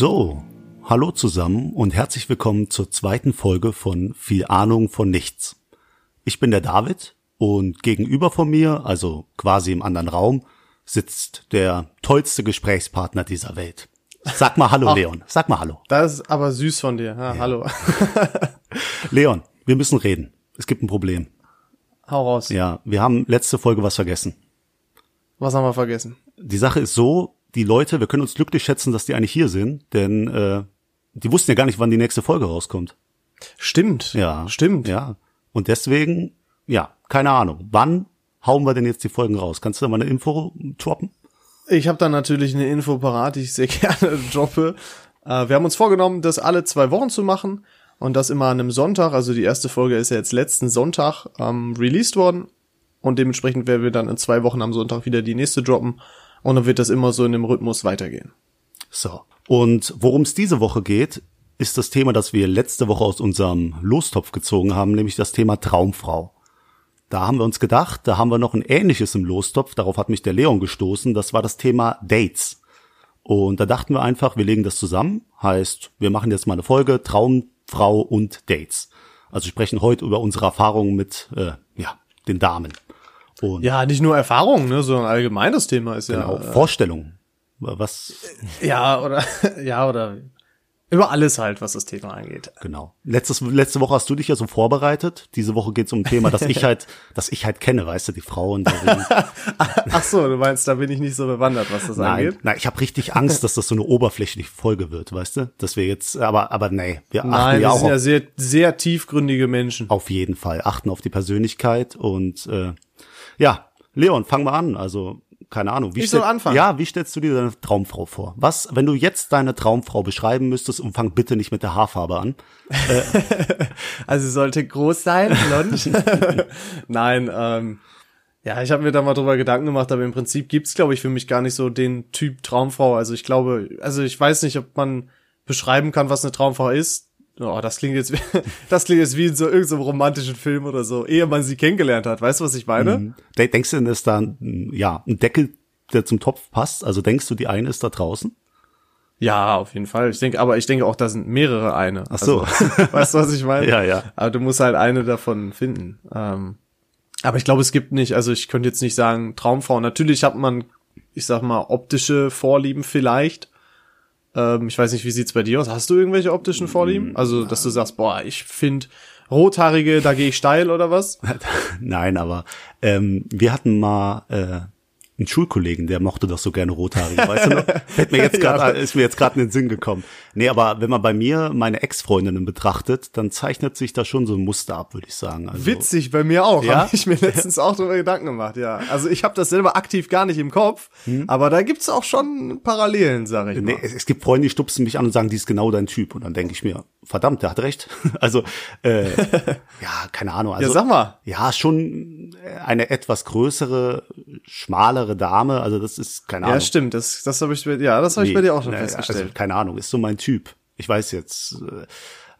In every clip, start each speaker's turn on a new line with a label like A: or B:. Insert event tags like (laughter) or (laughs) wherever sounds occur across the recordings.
A: So, hallo zusammen und herzlich willkommen zur zweiten Folge von Viel Ahnung von Nichts. Ich bin der David und gegenüber von mir, also quasi im anderen Raum, sitzt der tollste Gesprächspartner dieser Welt. Sag mal Hallo,
B: Ach. (laughs)
A: Leon. Sag mal Hallo.
B: Das ist aber süß von dir. Ja, Hallo. (laughs)
A: Leon, wir müssen reden. Es gibt ein Problem.
B: Hau raus.
A: Ja, wir haben letzte Folge was vergessen.
B: Was haben wir vergessen?
A: Die Sache ist so, die Leute, wir können uns glücklich schätzen, dass die eigentlich hier sind, denn äh, die wussten ja gar nicht, wann die nächste Folge rauskommt.
B: Stimmt.
A: Ja.
B: Stimmt.
A: Ja. Und deswegen, ja, keine Ahnung. Wann hauen wir denn jetzt die Folgen raus? Kannst du da mal eine Info droppen?
B: Ich habe da natürlich eine Info parat, die ich sehr (laughs) gerne droppe. Äh, wir haben uns vorgenommen, das alle zwei Wochen zu machen und das immer an einem Sonntag. Also die erste Folge ist ja jetzt letzten Sonntag ähm, released worden und dementsprechend werden wir dann in zwei Wochen am Sonntag wieder die nächste droppen und dann wird das immer so in dem Rhythmus weitergehen.
A: So. Und worum es diese Woche geht, ist das Thema, das wir letzte Woche aus unserem Lostopf gezogen haben, nämlich das Thema Traumfrau. Da haben wir uns gedacht, da haben wir noch ein ähnliches im Lostopf, darauf hat mich der Leon gestoßen, das war das Thema Dates. Und da dachten wir einfach, wir legen das zusammen, heißt, wir machen jetzt mal eine Folge Traumfrau und Dates. Also sprechen heute über unsere Erfahrungen mit äh, ja, den Damen. Und
B: Ja, nicht nur Erfahrung, ne, sondern allgemeines Thema ist
A: genau,
B: ja.
A: Vorstellungen. Was
B: Äh, ja, oder (laughs) ja, oder über alles halt, was das Thema angeht.
A: Genau. Letztes, letzte Woche hast du dich ja so vorbereitet. Diese Woche geht es um ein Thema, das ich halt, (laughs) das ich halt kenne, weißt du, die Frauen. (laughs)
B: Ach so, du meinst, da bin ich nicht so bewandert, was das
A: Nein,
B: angeht.
A: nein, ich habe richtig Angst, dass das so eine oberflächliche Folge wird, weißt du? Dass wir jetzt, aber, aber nee, wir achten
B: Nein,
A: ja
B: wir
A: auch
B: sind ja sehr, sehr tiefgründige Menschen.
A: auf jeden Fall, achten auf die Persönlichkeit und äh, ja, Leon, fang mal an. Also keine Ahnung. Wie
B: Ich soll anfangen?
A: Ja, wie stellst du dir deine Traumfrau vor? Was, wenn du jetzt deine Traumfrau beschreiben müsstest und fang bitte nicht mit der Haarfarbe an. (laughs)
B: Also sie sollte groß sein, blond. (laughs) Nein, ähm, ja, ich habe mir da mal drüber Gedanken gemacht, aber im Prinzip gibt's, glaube ich, für mich gar nicht so den Typ Traumfrau. Also ich glaube, also ich weiß nicht, ob man beschreiben kann, was eine Traumfrau ist. Oh, das klingt jetzt, wie- (laughs) das klingt jetzt wie in so irgendeinem romantischen Film oder so, ehe man sie kennengelernt hat. Weißt du, was ich meine?
A: De- Denkst du denn, dass da ein, ja, ein Deckel, der zum Topf passt? Also denkst du, die eine ist da draußen?
B: Ja, auf jeden Fall. Ich denke, aber ich denke auch, da sind mehrere eine.
A: Ach so.
B: Also, (laughs) weißt du, was ich meine? (laughs)
A: Ja, ja.
B: Aber du musst halt eine davon finden. Ähm, aber ich glaube, es gibt nicht, also ich könnte jetzt nicht sagen, Traumfrau. Natürlich hat man, ich sag mal, optische Vorlieben vielleicht. Ähm, ich weiß nicht, wie sieht's bei dir aus? Hast du irgendwelche optischen Vorlieben? Also, dass du sagst, boah, ich finde Rothaarige, da gehe ich steil oder was? (laughs)
A: Nein, aber ähm, wir hatten mal äh, einen Schulkollegen, der mochte doch so gerne Rothaarige, weißt du noch? (laughs) Fällt mir jetzt
B: Ja.
A: gerade, ist mir jetzt gerade in den Sinn gekommen. Nee, aber wenn man bei mir meine Ex-Freundinnen betrachtet, dann zeichnet sich da schon so ein Muster ab, würde ich sagen. Also,
B: Witzig, bei mir auch.
A: Ja?
B: Habe ich mir (laughs) letztens auch darüber Gedanken gemacht, ja. Also ich habe das selber aktiv gar nicht im Kopf, aber da gibt's auch schon Parallelen, sag ich
A: Hm? Nee,
B: mal.
A: es, es gibt Freunde, die stupsen mich an und sagen, die ist genau dein Typ. Und dann denke ich mir, verdammt, der hat recht. (laughs) Also, äh, (laughs) ja, keine Ahnung. Also,
B: ja, sag mal.
A: Ja, schon eine etwas größere, schmalere Dame. Also das ist keine Ahnung.
B: Ja, stimmt. Das, das habe ich, ja, das habe ich bei dir auch schon
A: Nee,
B: festgestellt.
A: Also, keine Ahnung, ist so mein Typ. Ich weiß jetzt äh,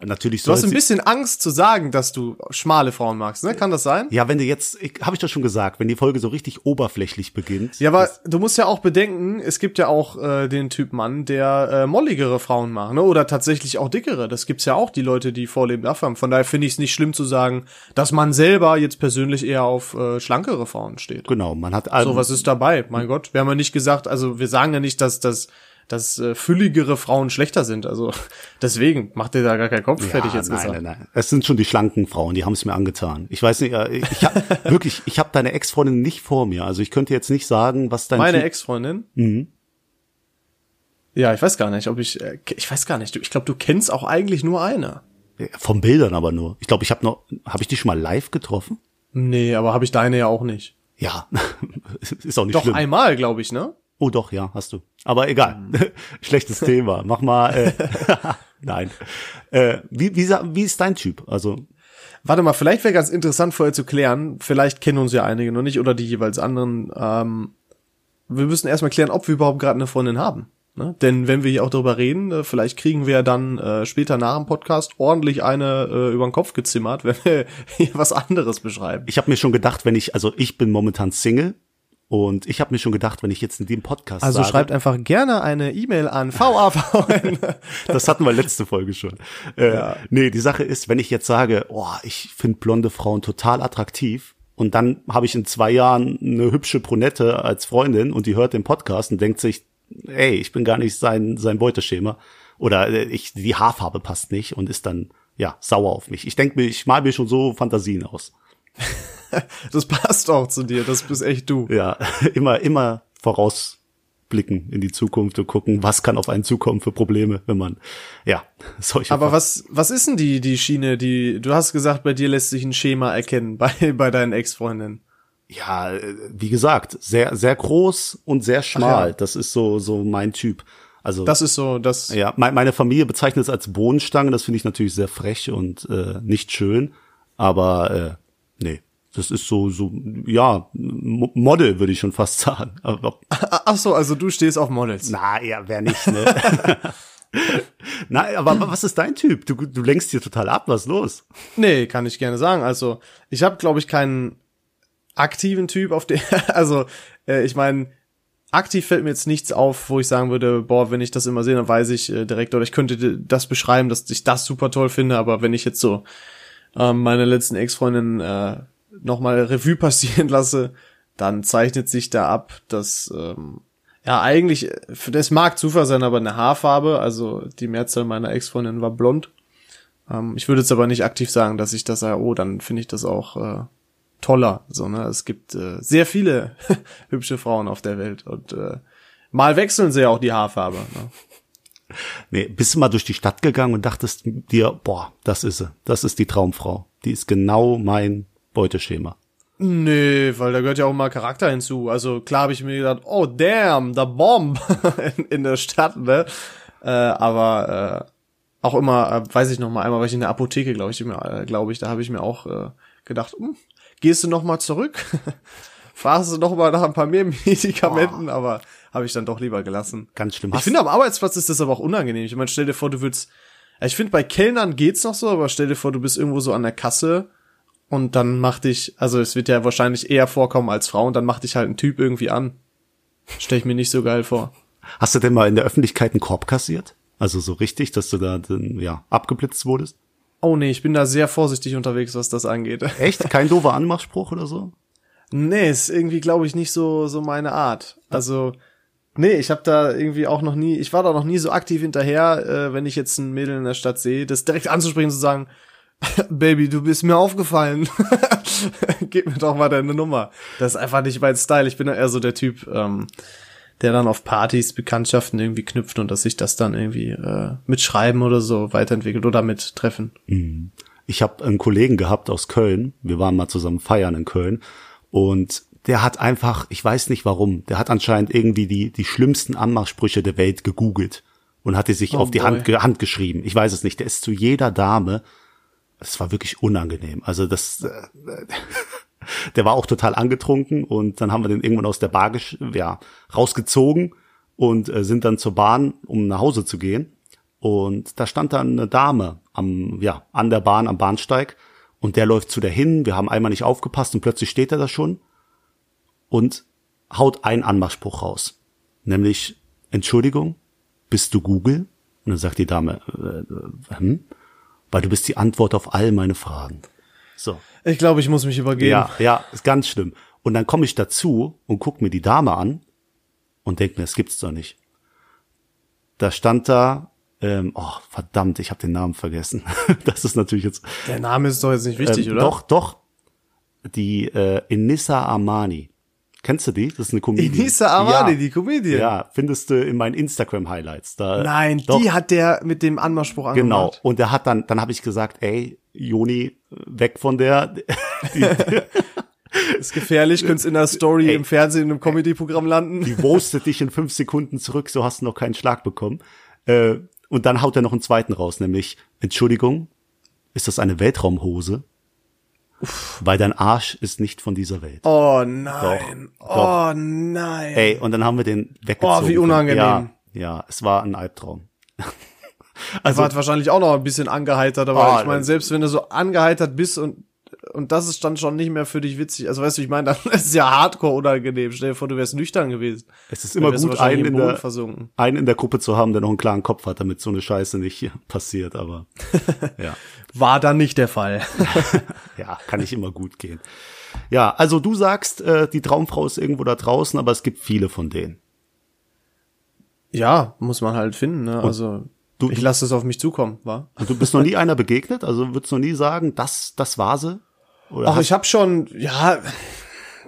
A: natürlich
B: du hast ein bisschen Angst zu sagen, dass du schmale Frauen magst, ne? Kann das sein?
A: ja, wenn du jetzt, habe ich doch schon gesagt, wenn die Folge so richtig oberflächlich beginnt.
B: Ja, aber du musst ja auch bedenken, es gibt ja auch äh, den Typ Mann, der äh, molligere Frauen mag, ne? Oder tatsächlich auch dickere. Das gibt's ja auch, die Leute, die Vorleben dafür haben. Von daher finde ich es nicht schlimm zu sagen, dass man selber jetzt persönlich eher auf äh, schlankere Frauen steht.
A: Genau, man hat
B: So, was ist dabei? Mein Gott, wir haben ja nicht gesagt, also wir sagen ja nicht, dass dass dass äh, fülligere Frauen schlechter sind. Also (laughs) deswegen macht dir da gar keinen Kopf, hätte ich jetzt
A: nein,
B: gesagt.
A: Nein, nein, Es sind schon die schlanken Frauen, die haben es mir angetan. Ich weiß nicht, äh, ich hab, (laughs) wirklich, ich habe deine Ex-Freundin nicht vor mir. Also ich könnte jetzt nicht sagen, was dein
B: Meine Ex-Freundin?
A: Mhm.
B: Ja, ich weiß gar nicht, ob ich, äh, ich weiß gar nicht. Ich glaube, du kennst auch eigentlich nur eine.
A: Ja, Von Bildern aber nur. Ich glaube, ich habe noch, habe ich dich schon mal live getroffen?
B: Nee, aber habe ich deine ja auch nicht.
A: Ja, (laughs) ist auch nicht
B: Doch
A: schlimm.
B: einmal, glaube ich, ne?
A: Oh doch, ja, hast du. Aber egal.
B: Mhm. (laughs)
A: Schlechtes Thema. Mach mal. Äh, (laughs) nein. Äh, wie, wie, wie ist dein Typ? Also
B: Warte mal, vielleicht wäre ganz interessant vorher zu klären. Vielleicht kennen uns ja einige noch nicht oder die jeweils anderen. Ähm, wir müssen erstmal klären, ob wir überhaupt gerade eine Freundin haben. Ne? Denn wenn wir hier auch darüber reden, äh, vielleicht kriegen wir dann äh, später nach dem Podcast ordentlich eine äh, über den Kopf gezimmert, (laughs) wenn wir hier was anderes beschreiben.
A: ich habe mir schon gedacht, wenn ich, also ich bin momentan Single Und ich habe mir schon gedacht, wenn ich jetzt in dem Podcast
B: Also
A: sage,
B: schreibt einfach gerne eine E-Mail an VAVN. (laughs)
A: das hatten wir letzte Folge schon. Äh,
B: Ja.
A: Nee, die Sache ist, wenn ich jetzt sage, oh, ich finde blonde Frauen total attraktiv und dann habe ich in zwei Jahren eine hübsche Brunette als Freundin und die hört den Podcast und denkt sich, ey, ich bin gar nicht sein, sein Beuteschema oder äh, ich, die Haarfarbe passt nicht und ist dann, ja, sauer auf mich. Ich denke mir, ich mal mir schon so Fantasien aus.
B: Das passt auch zu dir, das bist echt du.
A: Ja, immer, immer vorausblicken in die Zukunft und gucken, was kann auf einen zukommen für Probleme, wenn man, ja, solche
B: Aber was, was ist denn die, die Schiene, die, du hast gesagt, bei dir lässt sich ein Schema erkennen, (laughs) bei, bei deinen Ex-Freundinnen.
A: ja, wie gesagt, sehr, sehr groß und sehr schmal.
B: ja.
A: Das ist so, so mein Typ. Also,
B: Das ist so, das,
A: ja, mein, meine Familie bezeichnet es als Bohnenstange. Das finde ich natürlich sehr frech und äh, nicht schön. Aber, äh. Das ist so, so, ja, Mo- Model würde ich schon fast (laughs) sagen.
B: Ach so, also du stehst auf Models.
A: na, ja, wer nicht, ne? (laughs) na, aber was ist dein Typ? Du, du lenkst hier total ab. Was los?
B: Nee, kann ich gerne sagen. Also, ich habe, glaube ich, keinen aktiven Typ auf den, (laughs) also, äh, ich meine, aktiv fällt mir jetzt nichts auf, wo ich sagen würde, boah, wenn ich das immer sehe, dann weiß ich äh, direkt, oder ich könnte das beschreiben, dass ich das super toll finde, aber wenn ich jetzt so ähm, meine letzten Ex-Freundin äh, nochmal Revue passieren lasse, dann zeichnet sich da ab, dass ähm, ja eigentlich, äh, das mag Zufall sein, aber eine Haarfarbe, also die Mehrzahl meiner Ex-Freundinnen war blond. Ähm, ich würde jetzt aber nicht aktiv sagen, dass ich das sage, oh, dann finde ich das auch äh, toller. So, ne? Es gibt äh, sehr viele (laughs) hübsche Frauen auf der Welt und äh, mal wechseln sie ja auch die Haarfarbe. Ne?
A: Nee, bist du mal durch die Stadt gegangen und dachtest dir, boah, das ist sie. Das ist die Traumfrau. Die ist genau mein Beuteschema.
B: Nee, weil da gehört ja auch mal Charakter hinzu. Also klar habe ich mir gedacht, oh damn, the bomb (laughs) in, in der Stadt, ne? Äh, aber äh, auch immer, äh, weiß ich noch mal, einmal war ich in der Apotheke, glaube ich, mir, äh, glaube ich, da habe ich mir auch äh, gedacht, hm, gehst du noch mal zurück? (laughs) Fragst du noch mal nach ein paar mehr (laughs) Medikamenten, aber habe ich dann doch lieber gelassen.
A: Ganz schlimm.
B: Ich
A: Hast-
B: finde, am Arbeitsplatz ist das aber auch unangenehm. Ich meine, stell dir vor, du würdest. Ich finde, bei Kellnern geht's noch so, aber stell dir vor, du bist irgendwo so an der Kasse und dann macht dich, also es wird ja wahrscheinlich eher vorkommen als Frau und dann macht dich halt ein Typ irgendwie an. Stell ich mir nicht so geil vor.
A: Hast du denn mal in der Öffentlichkeit einen Korb kassiert? Also so richtig, dass du da dann, ja, abgeblitzt wurdest?
B: Oh nee, ich bin da sehr vorsichtig unterwegs, was das angeht. (laughs)
A: Echt? Kein doofer Anmachspruch oder so?
B: Nee, ist irgendwie, glaube ich, nicht so, so meine Art. Also, nee, ich habe da irgendwie auch noch nie, ich war da noch nie so aktiv hinterher, äh, wenn ich jetzt ein Mädel in der Stadt sehe, das direkt anzusprechen, zu sagen, (laughs) Baby, du bist mir aufgefallen. (laughs) Gib mir doch mal deine Nummer. Das ist einfach nicht mein Style. Ich bin ja eher so der Typ, ähm, der dann auf Partys Bekanntschaften irgendwie knüpft und dass sich das dann irgendwie äh, mit Schreiben oder so weiterentwickelt oder mit Treffen.
A: Ich habe einen Kollegen gehabt aus Köln. Wir waren mal zusammen feiern in Köln. Und der hat einfach, ich weiß nicht warum, der hat anscheinend irgendwie die, die schlimmsten Anmachsprüche der Welt gegoogelt und hat die sich
B: Oh
A: auf die. Hand, Hand geschrieben. Ich weiß es nicht. Der ist zu jeder Dame. Das war wirklich unangenehm. Also das, äh, (laughs) der war auch total angetrunken und dann haben wir den irgendwann aus der Bar ja, rausgezogen und äh, sind dann zur Bahn, um nach Hause zu gehen. Und da stand dann eine Dame am, ja, an der Bahn, am Bahnsteig. Und der läuft zu der hin. Wir haben einmal nicht aufgepasst und plötzlich steht er da schon und haut einen Anmachspruch raus. Nämlich, Entschuldigung, bist du Google? Und dann sagt die Dame, äh, äh, hm? Weil du bist die Antwort auf all meine Fragen. So.
B: Ich glaube, ich muss mich übergeben.
A: Ja, ja, ist ganz schlimm. Und dann komme ich dazu und guck mir die Dame an und denk mir, das gibt's doch nicht. Da stand da, ähm, oh verdammt, ich habe den Namen vergessen. (laughs) das ist natürlich jetzt
B: Der Name ist doch jetzt nicht wichtig,
A: ähm,
B: oder?
A: Doch, doch. Die äh, Enissa Armani. Kennst du die? Das ist eine Comedian.
B: Enisa Armani,
A: ja.
B: die Comedian.
A: Ja, findest du in meinen Instagram Highlights. Da,
B: Nein,
A: doch,
B: die hat der mit dem Anmachspruch
A: Genau.
B: angemacht.
A: Und der hat dann, dann habe ich gesagt, ey, Joni, weg von der. (laughs) Die,
B: Ist gefährlich, könntest in der Story
A: Ey.
B: im Fernsehen in einem Comedy-Programm landen.
A: die roastet dich in fünf Sekunden zurück, so hast du noch keinen Schlag bekommen. Äh, und dann haut er noch einen zweiten raus, nämlich, Entschuldigung, ist das eine Weltraumhose? Weil dein Arsch ist nicht von dieser Welt.
B: Oh nein.
A: Doch,
B: oh nein.
A: Ey, und dann haben wir den weggezogen.
B: Oh, wie unangenehm.
A: Ja, ja, es war ein Albtraum. (laughs)
B: Also, war wahrscheinlich auch noch ein bisschen angeheitert, aber
A: Oh,
B: ich meine, selbst wenn du so angeheitert bist und und das ist dann schon nicht mehr für dich witzig. Also weißt du, ich meine, dann (laughs) ist es ja hardcore unangenehm. Stell dir vor, du wärst nüchtern gewesen.
A: Es ist immer gut, einen in, der,
B: versunken.
A: einen in der Gruppe zu haben, der noch einen klaren Kopf hat, damit so eine Scheiße nicht (laughs) passiert, aber (laughs) ja.
B: War dann nicht der Fall.
A: Ja, kann nicht immer gut gehen. Ja, also du sagst, äh, die Traumfrau ist irgendwo da draußen, aber es gibt viele von denen.
B: ja, muss man halt finden. Ne? Also
A: du-
B: ich lasse es auf mich zukommen, war.
A: Und du bist noch nie einer begegnet? Also würdest du noch nie sagen, das, das war sie? Oder
B: Ach, ich habe schon, ja,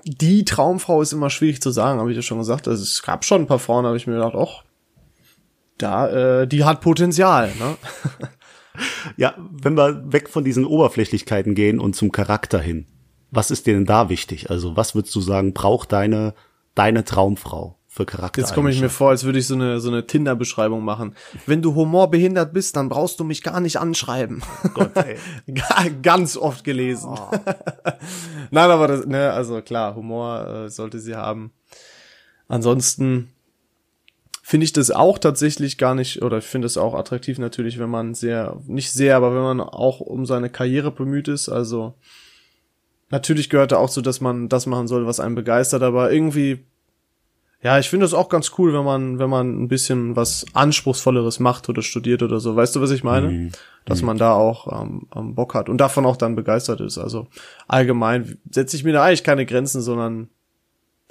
B: die Traumfrau ist immer schwierig zu sagen, habe ich ja schon gesagt. Also es gab schon ein paar Frauen, habe ich mir gedacht, ach, da, äh, die hat Potenzial. Ne? (laughs)
A: ja, wenn wir weg von diesen Oberflächlichkeiten gehen und zum Charakter hin, was ist dir denn da wichtig? Also was würdest du sagen, braucht deine, deine Traumfrau für Charakter?
B: Jetzt komme ich mir vor, als würde ich so eine, so eine Tinder-Beschreibung machen. Wenn du humorbehindert bist, dann brauchst du mich gar nicht anschreiben.
A: Gott, ey. (laughs)
B: Ga- Ganz oft gelesen. (laughs) Nein, aber das, ne, also klar, Humor äh, sollte sie haben. Ansonsten finde ich das auch tatsächlich gar nicht, oder ich finde es auch attraktiv natürlich, wenn man sehr, nicht sehr, aber wenn man auch um seine Karriere bemüht ist. Also natürlich gehört da auch so, dass man das machen soll, was einen begeistert, aber irgendwie, ja, ich finde es auch ganz cool, wenn man, wenn man ein bisschen was Anspruchsvolleres macht oder studiert oder so. Weißt du, was ich meine? Dass man da auch ähm, ähm, Bock hat und davon auch dann begeistert ist. Also allgemein setze ich mir da eigentlich keine Grenzen, sondern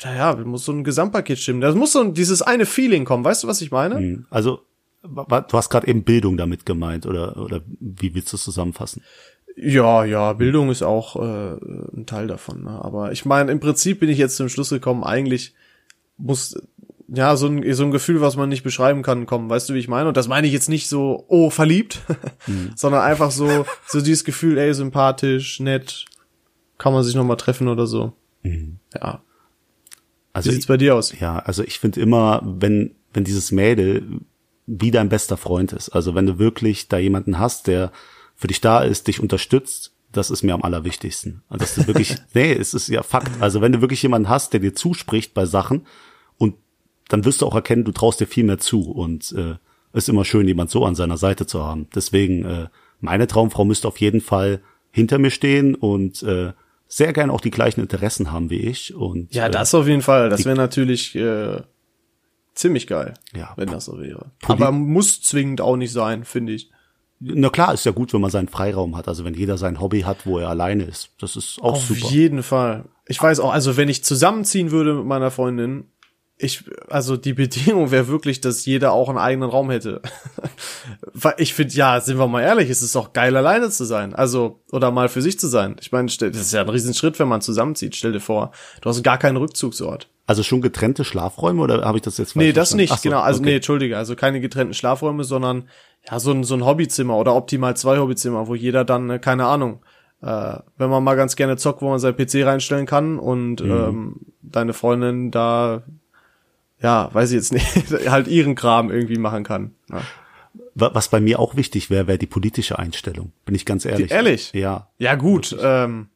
B: ja, ja, muss so ein Gesamtpaket stimmen. Da muss so dieses eine Feeling kommen. Weißt du, was ich meine?
A: Hm, Also, du hast gerade eben Bildung damit gemeint, oder, oder wie willst du es zusammenfassen?
B: Ja, ja, Bildung ist auch äh, ein Teil davon. Ne? Aber ich meine, im Prinzip bin ich jetzt zum Schluss gekommen, eigentlich muss ja so ein, so ein Gefühl, was man nicht beschreiben kann, kommen. Weißt du, wie ich meine? Und das meine ich jetzt nicht so, oh, verliebt, (laughs) sondern einfach so, so dieses Gefühl, ey, sympathisch, nett, kann man sich noch mal treffen oder so. Ja.
A: Also
B: Wie sieht's bei dir aus?
A: Ja, also ich finde immer, wenn, wenn dieses Mädel wie dein bester Freund ist, also wenn du wirklich da jemanden hast, der für dich da ist, dich unterstützt, das ist mir am allerwichtigsten. Und dass du wirklich, (laughs) nee, es ist ja Fakt. Also wenn du wirklich jemanden hast, der dir zuspricht bei Sachen dann wirst du auch erkennen, du traust dir viel mehr zu und äh, ist immer schön, jemand so an seiner Seite zu haben. Deswegen, äh, meine Traumfrau müsste auf jeden Fall hinter mir stehen und äh, sehr gern auch die gleichen Interessen haben wie ich. Und
B: Ja,
A: äh,
B: das auf jeden Fall. Das wäre natürlich äh, ziemlich geil,
A: Ja.
B: wenn das so wäre.
A: Poli-
B: Aber muss zwingend auch nicht sein, finde ich.
A: Na klar, ist ja gut, wenn man seinen Freiraum hat. Also wenn jeder sein Hobby hat, wo er alleine ist. Das ist auch
B: Auf
A: super.
B: jeden Fall. Ich weiß auch, also wenn ich zusammenziehen würde mit meiner Freundin, ich, also die Bedingung wäre wirklich, dass jeder auch einen eigenen Raum hätte. (laughs) Weil ich finde, ja, sind wir mal ehrlich, es ist auch geil, alleine zu sein. Also, oder mal für sich zu sein. Ich meine, das ist ja ein Riesenschritt, wenn man zusammenzieht. Stell dir vor, du hast gar keinen Rückzugsort.
A: Also schon getrennte Schlafräume oder habe ich das jetzt falsch
B: Nee, das
A: verstanden?
B: nicht,
A: so,
B: genau. Also,
A: okay.
B: nee, entschuldige, also keine getrennten Schlafräume, sondern ja, so ein, so ein Hobbyzimmer oder optimal zwei Hobbyzimmer, wo jeder dann, äh, keine Ahnung, äh, wenn man mal ganz gerne zockt, wo man sein PC reinstellen kann und
A: Mhm.
B: ähm, deine Freundin da, ja, weiß ich jetzt nicht, (laughs) halt ihren Kram irgendwie machen kann. Ja,
A: Wa- Was bei mir auch wichtig wäre, wäre die politische Einstellung. Bin ich ganz ehrlich.
B: ehrlich?
A: Ja.
B: ja gut, ähm,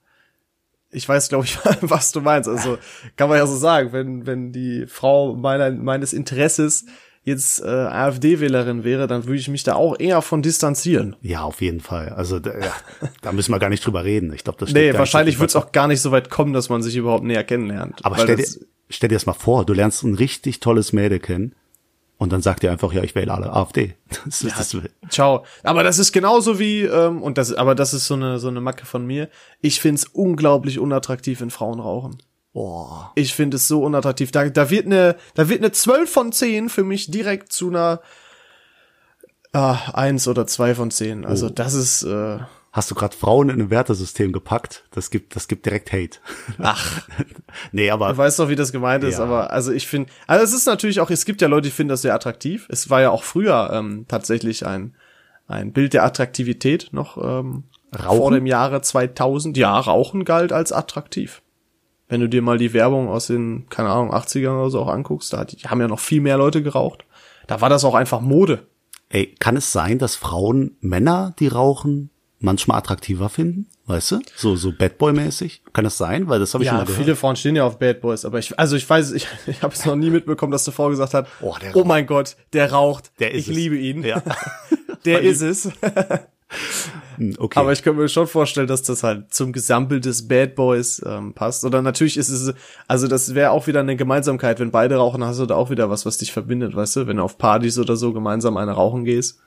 B: ich weiß, glaube ich, (laughs) was du meinst. Also kann man ja so sagen, wenn, wenn die Frau meiner, meines Interesses jetzt äh, AfD-Wählerin wäre, dann würde ich mich da auch eher von distanzieren.
A: Ja, auf jeden Fall. Also da, ja, da müssen wir gar nicht drüber reden. Ich glaube, das steht
B: Nee, wahrscheinlich wird es auch gar nicht so weit kommen, dass man sich überhaupt näher kennenlernt.
A: Aber stell dir,
B: das-
A: stell dir das mal vor, du lernst ein richtig tolles Mädel kennen und dann sagt ihr einfach, ja, ich wähle alle AfD. (laughs) Das, ist das,
B: Ciao. Aber das ist genauso wie, ähm, und das, aber das ist so eine, so eine Macke von mir. Ich find's unglaublich unattraktiv, wenn Frauen rauchen.
A: Oh,
B: Ich finde es so unattraktiv. Da, da wird eine, da wird eine 12 von 10 für mich direkt zu einer ah, 1 oder 2 von 10. Also das ist, äh,
A: hast du gerade Frauen in ein Wertesystem gepackt? Das gibt, das gibt direkt Hate.
B: ach, (laughs)
A: nee, aber
B: du weißt doch, wie das gemeint ist,
A: Ja.
B: aber also ich finde, also es ist natürlich auch, es gibt ja Leute, die finden das sehr attraktiv. Es war ja auch früher ähm, tatsächlich ein, ein Bild der Attraktivität noch ähm,
A: Rauchen?
B: vor dem Jahre 2000. Ja, Rauchen galt als attraktiv. Wenn du dir mal die Werbung aus den, keine Ahnung, 80ern oder so auch anguckst, da die haben ja noch viel mehr Leute geraucht. Da war das auch einfach Mode.
A: ey, kann es sein, dass Frauen Männer, die rauchen, manchmal attraktiver finden? Weißt du? So, so Bad Boy-mäßig? Kann das sein? Weil das habe ich schon
B: Ja,
A: mal gehört.
B: viele Frauen stehen ja auf Bad Boys, aber ich, also ich weiß, ich, (laughs) ich habe es noch nie mitbekommen, dass eine Frau gesagt hat,
A: Oh,
B: oh, mein Gott, der raucht,
A: Der
B: ich
A: es.
B: liebe ihn,
A: Ja. (laughs)
B: der ist es. (laughs)
A: Hm, Okay.
B: Aber ich könnte mir schon vorstellen, dass das halt zum Gesample des Bad Boys ähm, passt. Oder natürlich ist es, also das wäre auch wieder eine Gemeinsamkeit. Wenn beide rauchen, hast du da auch wieder was, was dich verbindet, weißt du? Wenn du auf Partys oder so gemeinsam eine rauchen gehst.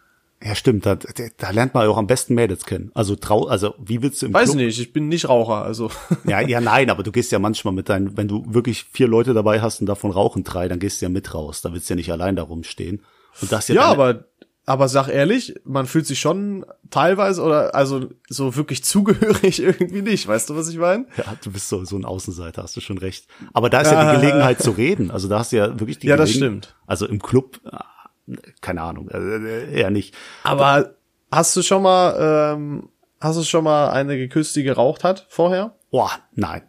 A: ja, stimmt. Da, da, lernt man auch am besten Mädels kennen. Also trau, also wie willst du im
B: Weiß
A: Club?
B: nicht, ich bin nicht Raucher, also.
A: Ja, (laughs) ja, nein, aber du gehst ja manchmal mit deinen, wenn du wirklich vier Leute dabei hast und davon rauchen drei, dann gehst du ja mit raus. Da willst du ja nicht allein da rumstehen. Und das ja,
B: Ja, aber, aber sag ehrlich, man fühlt sich schon teilweise oder also so wirklich (laughs) zugehörig irgendwie nicht. Weißt du, was ich meine?
A: Ja, du bist so, so ein Außenseiter, hast du schon recht. Aber da ist ja die (laughs) Gelegenheit zu reden. Also da hast du ja wirklich die
B: Ja, das
A: Gelegen-
B: stimmt.
A: Also im Club, ah, keine Ahnung, äh, eher nicht.
B: Aber hast du schon mal, ähm, hast du schon mal eine geküsst, die geraucht hat vorher?
A: Boah, nein.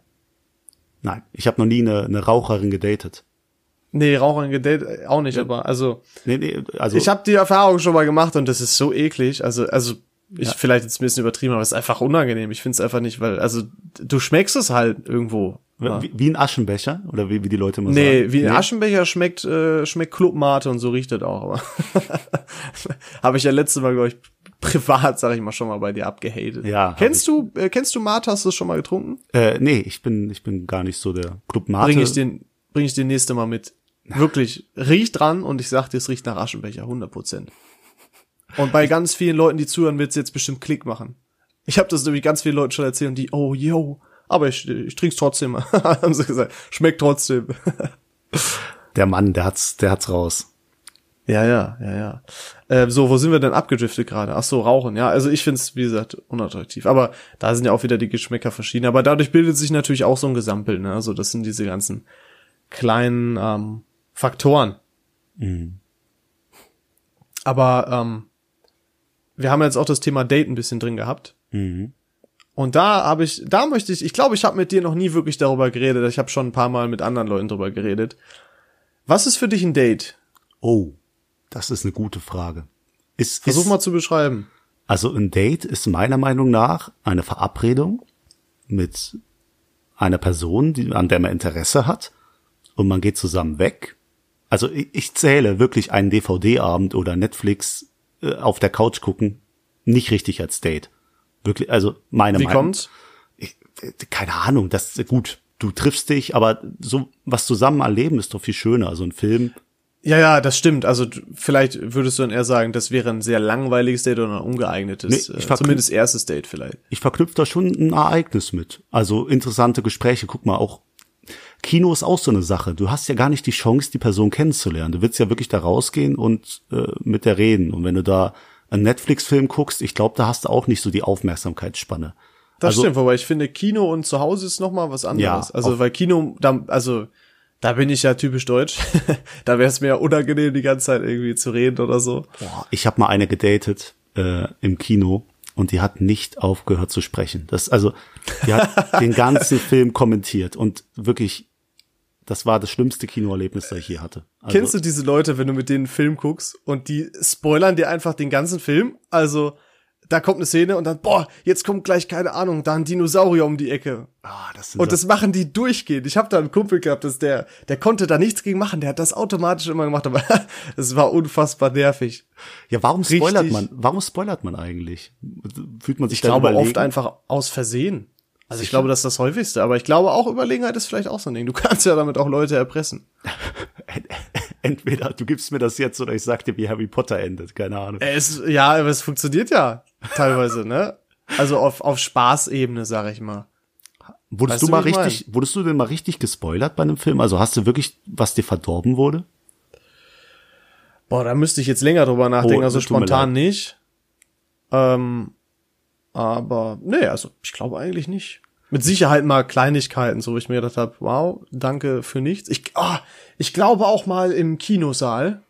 A: Nein, ich habe noch nie eine, eine Raucherin gedatet.
B: Nee, Raucherin gedatet auch nicht, aber also
A: Nee, nee, also
B: ich habe die Erfahrung schon mal gemacht und das ist so eklig. Also also ich vielleicht jetzt ein bisschen übertrieben, aber es ist einfach unangenehm. Ich finde es einfach nicht, weil also du schmeckst es halt irgendwo. Ja.
A: wie, wie ein Aschenbecher oder wie, wie die Leute immer
B: Nee,
A: sagen.
B: wie ein Aschenbecher schmeckt äh, schmeckt Clubmate und so riecht das auch. Aber (laughs) habe ich ja letzte Mal glaube ich privat, sag ich mal, schon mal bei dir abgehatet.
A: Ja,
B: Kennst du äh, kennst du Mate? Hast du es schon mal getrunken?
A: Äh, nee, ich bin ich bin gar nicht so der Club Mate.
B: Bring ich den bring ich dir nächste Mal mit. Wirklich riecht dran und ich sag dir, es riecht nach Aschenbecher 100 Prozent. Und bei ganz vielen Leuten, die zuhören, wird's jetzt bestimmt Klick machen. Ich habe das nämlich ganz vielen Leuten schon erzählt und die, oh, yo, aber ich, ich trink's trotzdem. (laughs) Haben sie gesagt, schmeckt trotzdem. (laughs)
A: Der Mann, der hat's, der hat's raus.
B: Ja, ja, ja, ja. Äh, so, wo sind wir denn abgedriftet gerade? Ach so, Rauchen. Ja, also ich find's wie gesagt, unattraktiv. Aber da sind ja auch wieder die Geschmäcker verschieden. Aber dadurch bildet sich natürlich auch so ein Gesamtbild. Ne? Also das sind diese ganzen kleinen ähm, Faktoren. Aber ähm, wir haben jetzt auch das Thema Date ein bisschen drin gehabt. Und da habe ich, da möchte ich, ich glaube, ich habe mit dir noch nie wirklich darüber geredet. Ich habe schon ein paar Mal mit anderen Leuten darüber geredet. Was ist für dich ein Date?
A: Oh, das ist eine gute Frage. Ist,
B: Versuch
A: ist,
B: mal zu beschreiben.
A: Also ein Date ist meiner Meinung nach eine Verabredung mit einer Person, die, an der man Interesse hat und man geht zusammen weg. Also ich, ich zähle wirklich einen DVD-Abend oder Netflix äh, auf der Couch gucken nicht richtig als Date. Wirklich, also meine
B: Wie
A: Meinung.
B: kommt's?
A: Ich, keine Ahnung, das ist gut. Du triffst dich, aber so was zusammen erleben ist doch viel schöner. Also ein Film,
B: Ja, ja, das stimmt. Also vielleicht würdest du dann eher sagen, das wäre ein sehr langweiliges Date oder ein ungeeignetes,
A: Nee, ich
B: äh, zumindest erstes Date vielleicht.
A: ich verknüpfe da schon ein Ereignis mit. Also interessante Gespräche. Guck mal, auch Kino ist auch so eine Sache. Du hast ja gar nicht die Chance, die Person kennenzulernen. Du willst ja wirklich da rausgehen und äh, mit der reden. Und wenn du da einen Netflix-Film guckst, ich glaube, da hast du auch nicht so die Aufmerksamkeitsspanne.
B: Das
A: Also-
B: stimmt, wobei ich finde, Kino und zu Hause ist noch mal was anderes.
A: Ja,
B: also weil Kino, da, also da bin ich ja typisch deutsch. (laughs) da wäre es mir ja unangenehm, die ganze Zeit irgendwie zu reden oder so.
A: Boah, ich habe mal eine gedatet äh, im Kino und die hat nicht aufgehört zu sprechen. Das also, die hat (laughs) den ganzen Film kommentiert und wirklich, das war das schlimmste Kinoerlebnis, das ich je hatte. Also,
B: Kennst du diese Leute, wenn du mit denen einen Film guckst und die spoilern dir einfach den ganzen Film? Also da kommt eine Szene und dann, boah, jetzt kommt gleich, keine Ahnung, da ein Dinosaurier um die Ecke.
A: Ah, das
B: Und das machen die durchgehend. Ich habe da einen Kumpel gehabt, dass der, der konnte da nichts gegen machen. Der hat das automatisch immer gemacht, aber (laughs) es war unfassbar nervig.
A: Ja, warum spoilert
B: Richtig.
A: man? Warum spoilert man eigentlich? Fühlt man sich
B: Ich glaube
A: überlegen?
B: oft einfach aus Versehen. Also ich glaube, das ist das häufigste. Aber ich glaube auch Überlegenheit ist vielleicht auch so ein Ding. Du (laughs) kannst ja damit auch Leute erpressen. (laughs)
A: Entweder du gibst mir das jetzt oder ich sag dir, wie Harry Potter endet. Keine Ahnung.
B: Es, ja, aber es funktioniert ja teilweise, ne? Also auf, auf Spaßebene, sag ich mal.
A: Wurdest
B: weißt
A: du mal richtig, wurdest du denn mal richtig gespoilert bei einem Film? Also hast du wirklich, was dir verdorben wurde?
B: Boah, da müsste ich jetzt länger drüber nachdenken,
A: Oh,
B: also spontan nicht. Ähm, aber nee, also ich glaube eigentlich nicht. Mit Sicherheit mal Kleinigkeiten, so wo ich mir gedacht habe, wow, danke für nichts. Ich, ah, ich glaube auch mal im Kinosaal.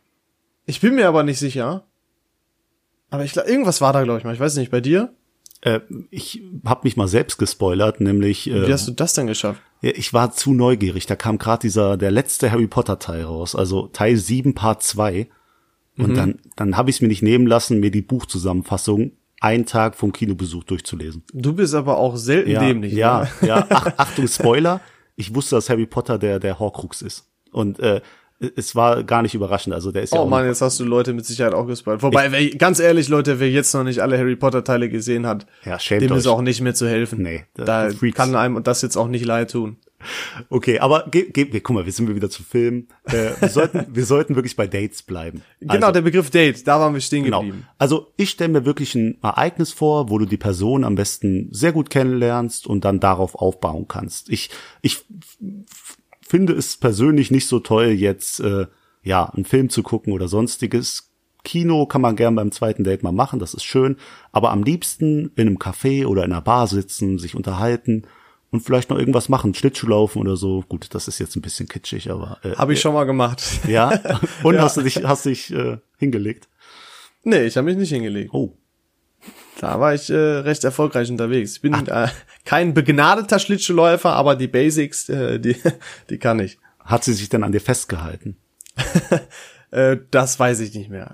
B: Ich bin mir aber nicht sicher. Aber ich glaube, irgendwas war da, glaube ich mal. Ich weiß nicht, bei dir?
A: Äh, ich habe mich mal selbst gespoilert, nämlich
B: Wie
A: äh,
B: hast du das denn geschafft?
A: ich war zu neugierig. Da kam gerade dieser der letzte Harry Potter Teil raus, also Teil 7 Part 2
B: Mhm.
A: und dann dann habe ich es mir nicht nehmen lassen, mir die Buchzusammenfassung einen Tag vom Kinobesuch durchzulesen.
B: Du bist aber auch selten
A: Ja,
B: dämlich.
A: ja,
B: Ne?
A: ja. (laughs) Ach, Achtung Spoiler, ich wusste, dass Harry Potter der der Horcrux ist und äh, es war gar nicht überraschend. Also der ist ja
B: Oh Mann, jetzt hast du Leute mit Sicherheit auch gespoilt. Wobei, wer, ganz ehrlich, Leute, wer jetzt noch nicht alle Harry Potter Teile gesehen hat,
A: Ja,
B: dem
A: euch.
B: ist auch nicht mehr zu helfen.
A: Nee, da-
B: da
A: Freaks.
B: kann einem das jetzt auch nicht leid tun.
A: Okay, aber ge, ge, guck mal, wir sind wieder zu Film. Äh, wir sollten, (laughs) wir sollten wirklich bei Dates bleiben.
B: Genau,
A: Also,
B: der Begriff Date, da waren wir stehen
A: Genau.
B: geblieben.
A: Also ich stelle mir wirklich ein Ereignis vor, wo du die Person am besten sehr gut kennenlernst und dann darauf aufbauen kannst. Ich, ich finde es persönlich nicht so toll, jetzt äh, ja einen Film zu gucken oder sonstiges. Kino kann man gern beim zweiten Date mal machen, das ist schön. Aber am liebsten in einem Café oder in einer Bar sitzen, sich unterhalten und vielleicht noch irgendwas machen, Schlittschuh laufen oder so. Gut, das ist jetzt ein bisschen kitschig, aber äh,
B: Habe ich schon mal gemacht. (laughs)
A: ja. (laughs) Und
B: Ja.
A: hast du dich, hast dich äh, hingelegt?
B: nee, ich habe mich nicht hingelegt.
A: Oh.
B: Da war ich äh, recht erfolgreich unterwegs. Ich bin äh, kein begnadeter Schlittschuhläufer, aber die Basics, äh, die, (laughs) die kann ich.
A: Hat sie sich denn an dir festgehalten?
B: Äh, das weiß ich nicht mehr.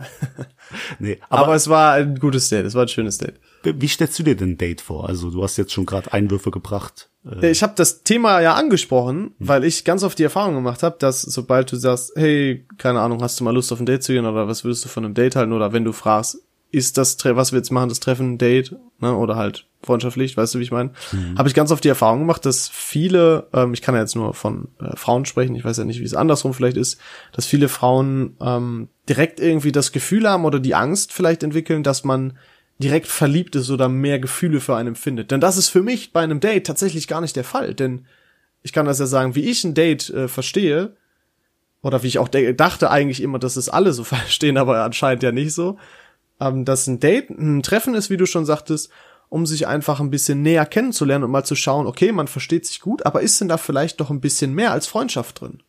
A: Nee,
B: Aber,
A: aber,
B: es war ein gutes Date, es war ein schönes Date.
A: wie stellst du dir denn ein Date vor? Also du hast jetzt schon gerade Einwürfe gebracht. Äh,
B: Ich habe das Thema ja angesprochen, weil ich ganz oft die Erfahrung gemacht habe, dass sobald du sagst, hey, keine Ahnung, hast du mal Lust auf ein Date zu gehen oder was würdest du von einem Date halten? Oder wenn du fragst, ist das, was wir jetzt machen, das Treffen ein Date ne, oder halt Freundschaftlich, weißt du, wie ich meine? Habe ich ganz oft die Erfahrung gemacht, dass viele, ähm, ich kann ja jetzt nur von äh, Frauen sprechen, ich weiß ja nicht, wie es andersrum vielleicht ist, dass viele Frauen ähm, direkt irgendwie das Gefühl haben oder die Angst vielleicht entwickeln, dass man direkt verliebt ist oder mehr Gefühle für einen empfindet. Denn das ist für mich bei einem Date tatsächlich gar nicht der Fall. Denn ich kann das ja sagen, wie ich ein Date äh, verstehe, oder wie ich auch dachte eigentlich immer, dass es alle so (laughs) verstehen, aber anscheinend ja nicht so, ähm, dass ein Date ein Treffen ist, wie du schon sagtest, um sich einfach ein bisschen näher kennenzulernen und mal zu schauen, okay, man versteht sich gut, aber ist denn da vielleicht doch ein bisschen mehr als Freundschaft drin?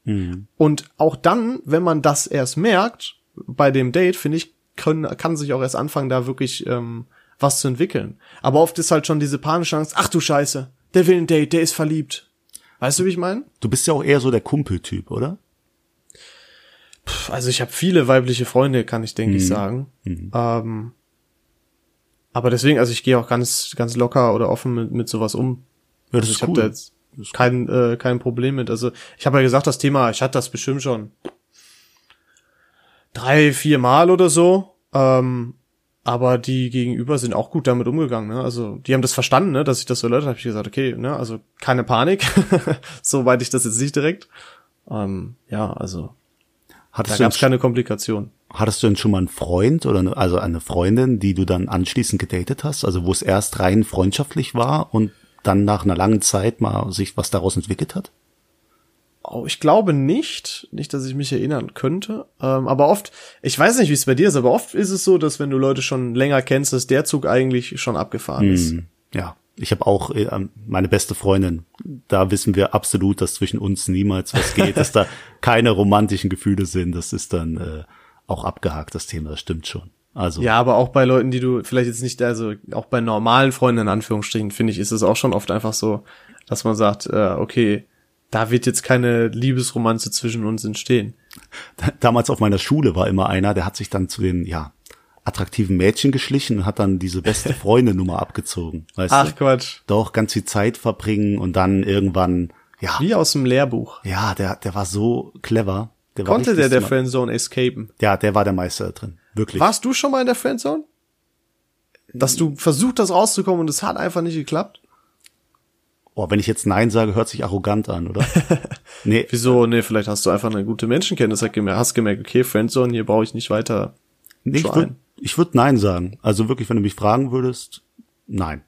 B: Und auch dann, wenn man das erst merkt, bei dem Date, finde ich, können, kann sich auch erst anfangen, da wirklich ähm, was zu entwickeln. Aber oft ist halt schon diese panische Angst, ach du Scheiße, der will ein Date, der ist verliebt. Weißt du, wie ich meine?
A: Du bist ja auch eher so der Kumpeltyp, oder?
B: Also ich habe viele weibliche Freunde, kann ich denke ich sagen. Ähm, aber deswegen, also ich gehe auch ganz ganz locker oder offen mit, mit sowas um.
A: Ja, das
B: Also
A: ist
B: ich habe
A: cool.
B: da jetzt kein äh, kein Problem mit. Also ich habe ja gesagt, das Thema, ich hatte das bestimmt schon drei, vier Mal oder so. Ähm, aber die Gegenüber sind auch gut damit umgegangen. Ne? Also die haben das verstanden, ne? dass ich das so erläutert habe. Hab ich gesagt, okay, ne? also keine Panik. (laughs) Soweit ich das jetzt nicht direkt. Ähm, ja, also da
A: Hattest du,
B: gab es keine Komplikation.
A: hattest du denn schon mal einen Freund oder eine, also eine Freundin, die du dann anschließend gedatet hast? Also wo es erst rein freundschaftlich war und dann nach einer langen Zeit mal sich was daraus entwickelt hat?
B: Ich glaube nicht, nicht, dass ich mich erinnern könnte. Ähm, aber oft, ich weiß nicht, wie es bei dir ist, aber oft ist es so, dass wenn du Leute schon länger kennst, dass der Zug eigentlich schon abgefahren ist.
A: Hm, Ja, ich habe auch äh, meine beste Freundin. Da wissen wir absolut, dass zwischen uns niemals was geht, dass da (laughs) keine romantischen Gefühle sind. Das ist dann äh, auch abgehakt, das Thema. Das stimmt schon. Also
B: Ja, aber auch bei Leuten, die du vielleicht jetzt nicht, also auch bei normalen Freunden in Anführungsstrichen, finde ich, ist es auch schon oft einfach so, dass man sagt, äh, okay, da wird jetzt keine Liebesromanze zwischen uns entstehen.
A: damals auf meiner Schule war immer einer, der hat sich dann zu den ja attraktiven Mädchen geschlichen und hat dann diese beste (laughs) Freundennummer abgezogen. Weißt
B: Ach
A: du?
B: Quatsch.
A: Doch ganz viel Zeit verbringen und dann irgendwann ja
B: Wie aus dem Lehrbuch.
A: ja der der war so clever. Der
B: Konnte der der. Friendzone escapen?
A: Ja, der war der Meister da drin. Wirklich.
B: Warst du schon mal in der Friendzone? Dass du versucht hast rauszukommen und es hat einfach nicht geklappt?
A: Oh, wenn ich jetzt Nein sage, hört sich arrogant an, oder? (laughs) nee,
B: Wieso? Nee, vielleicht hast du einfach eine gute Menschenkenntnis, hast gemerkt, okay, Friendzone, hier brauche ich nicht weiter.
A: nee ich würde würd Nein sagen. Also wirklich, wenn du mich fragen würdest, nein.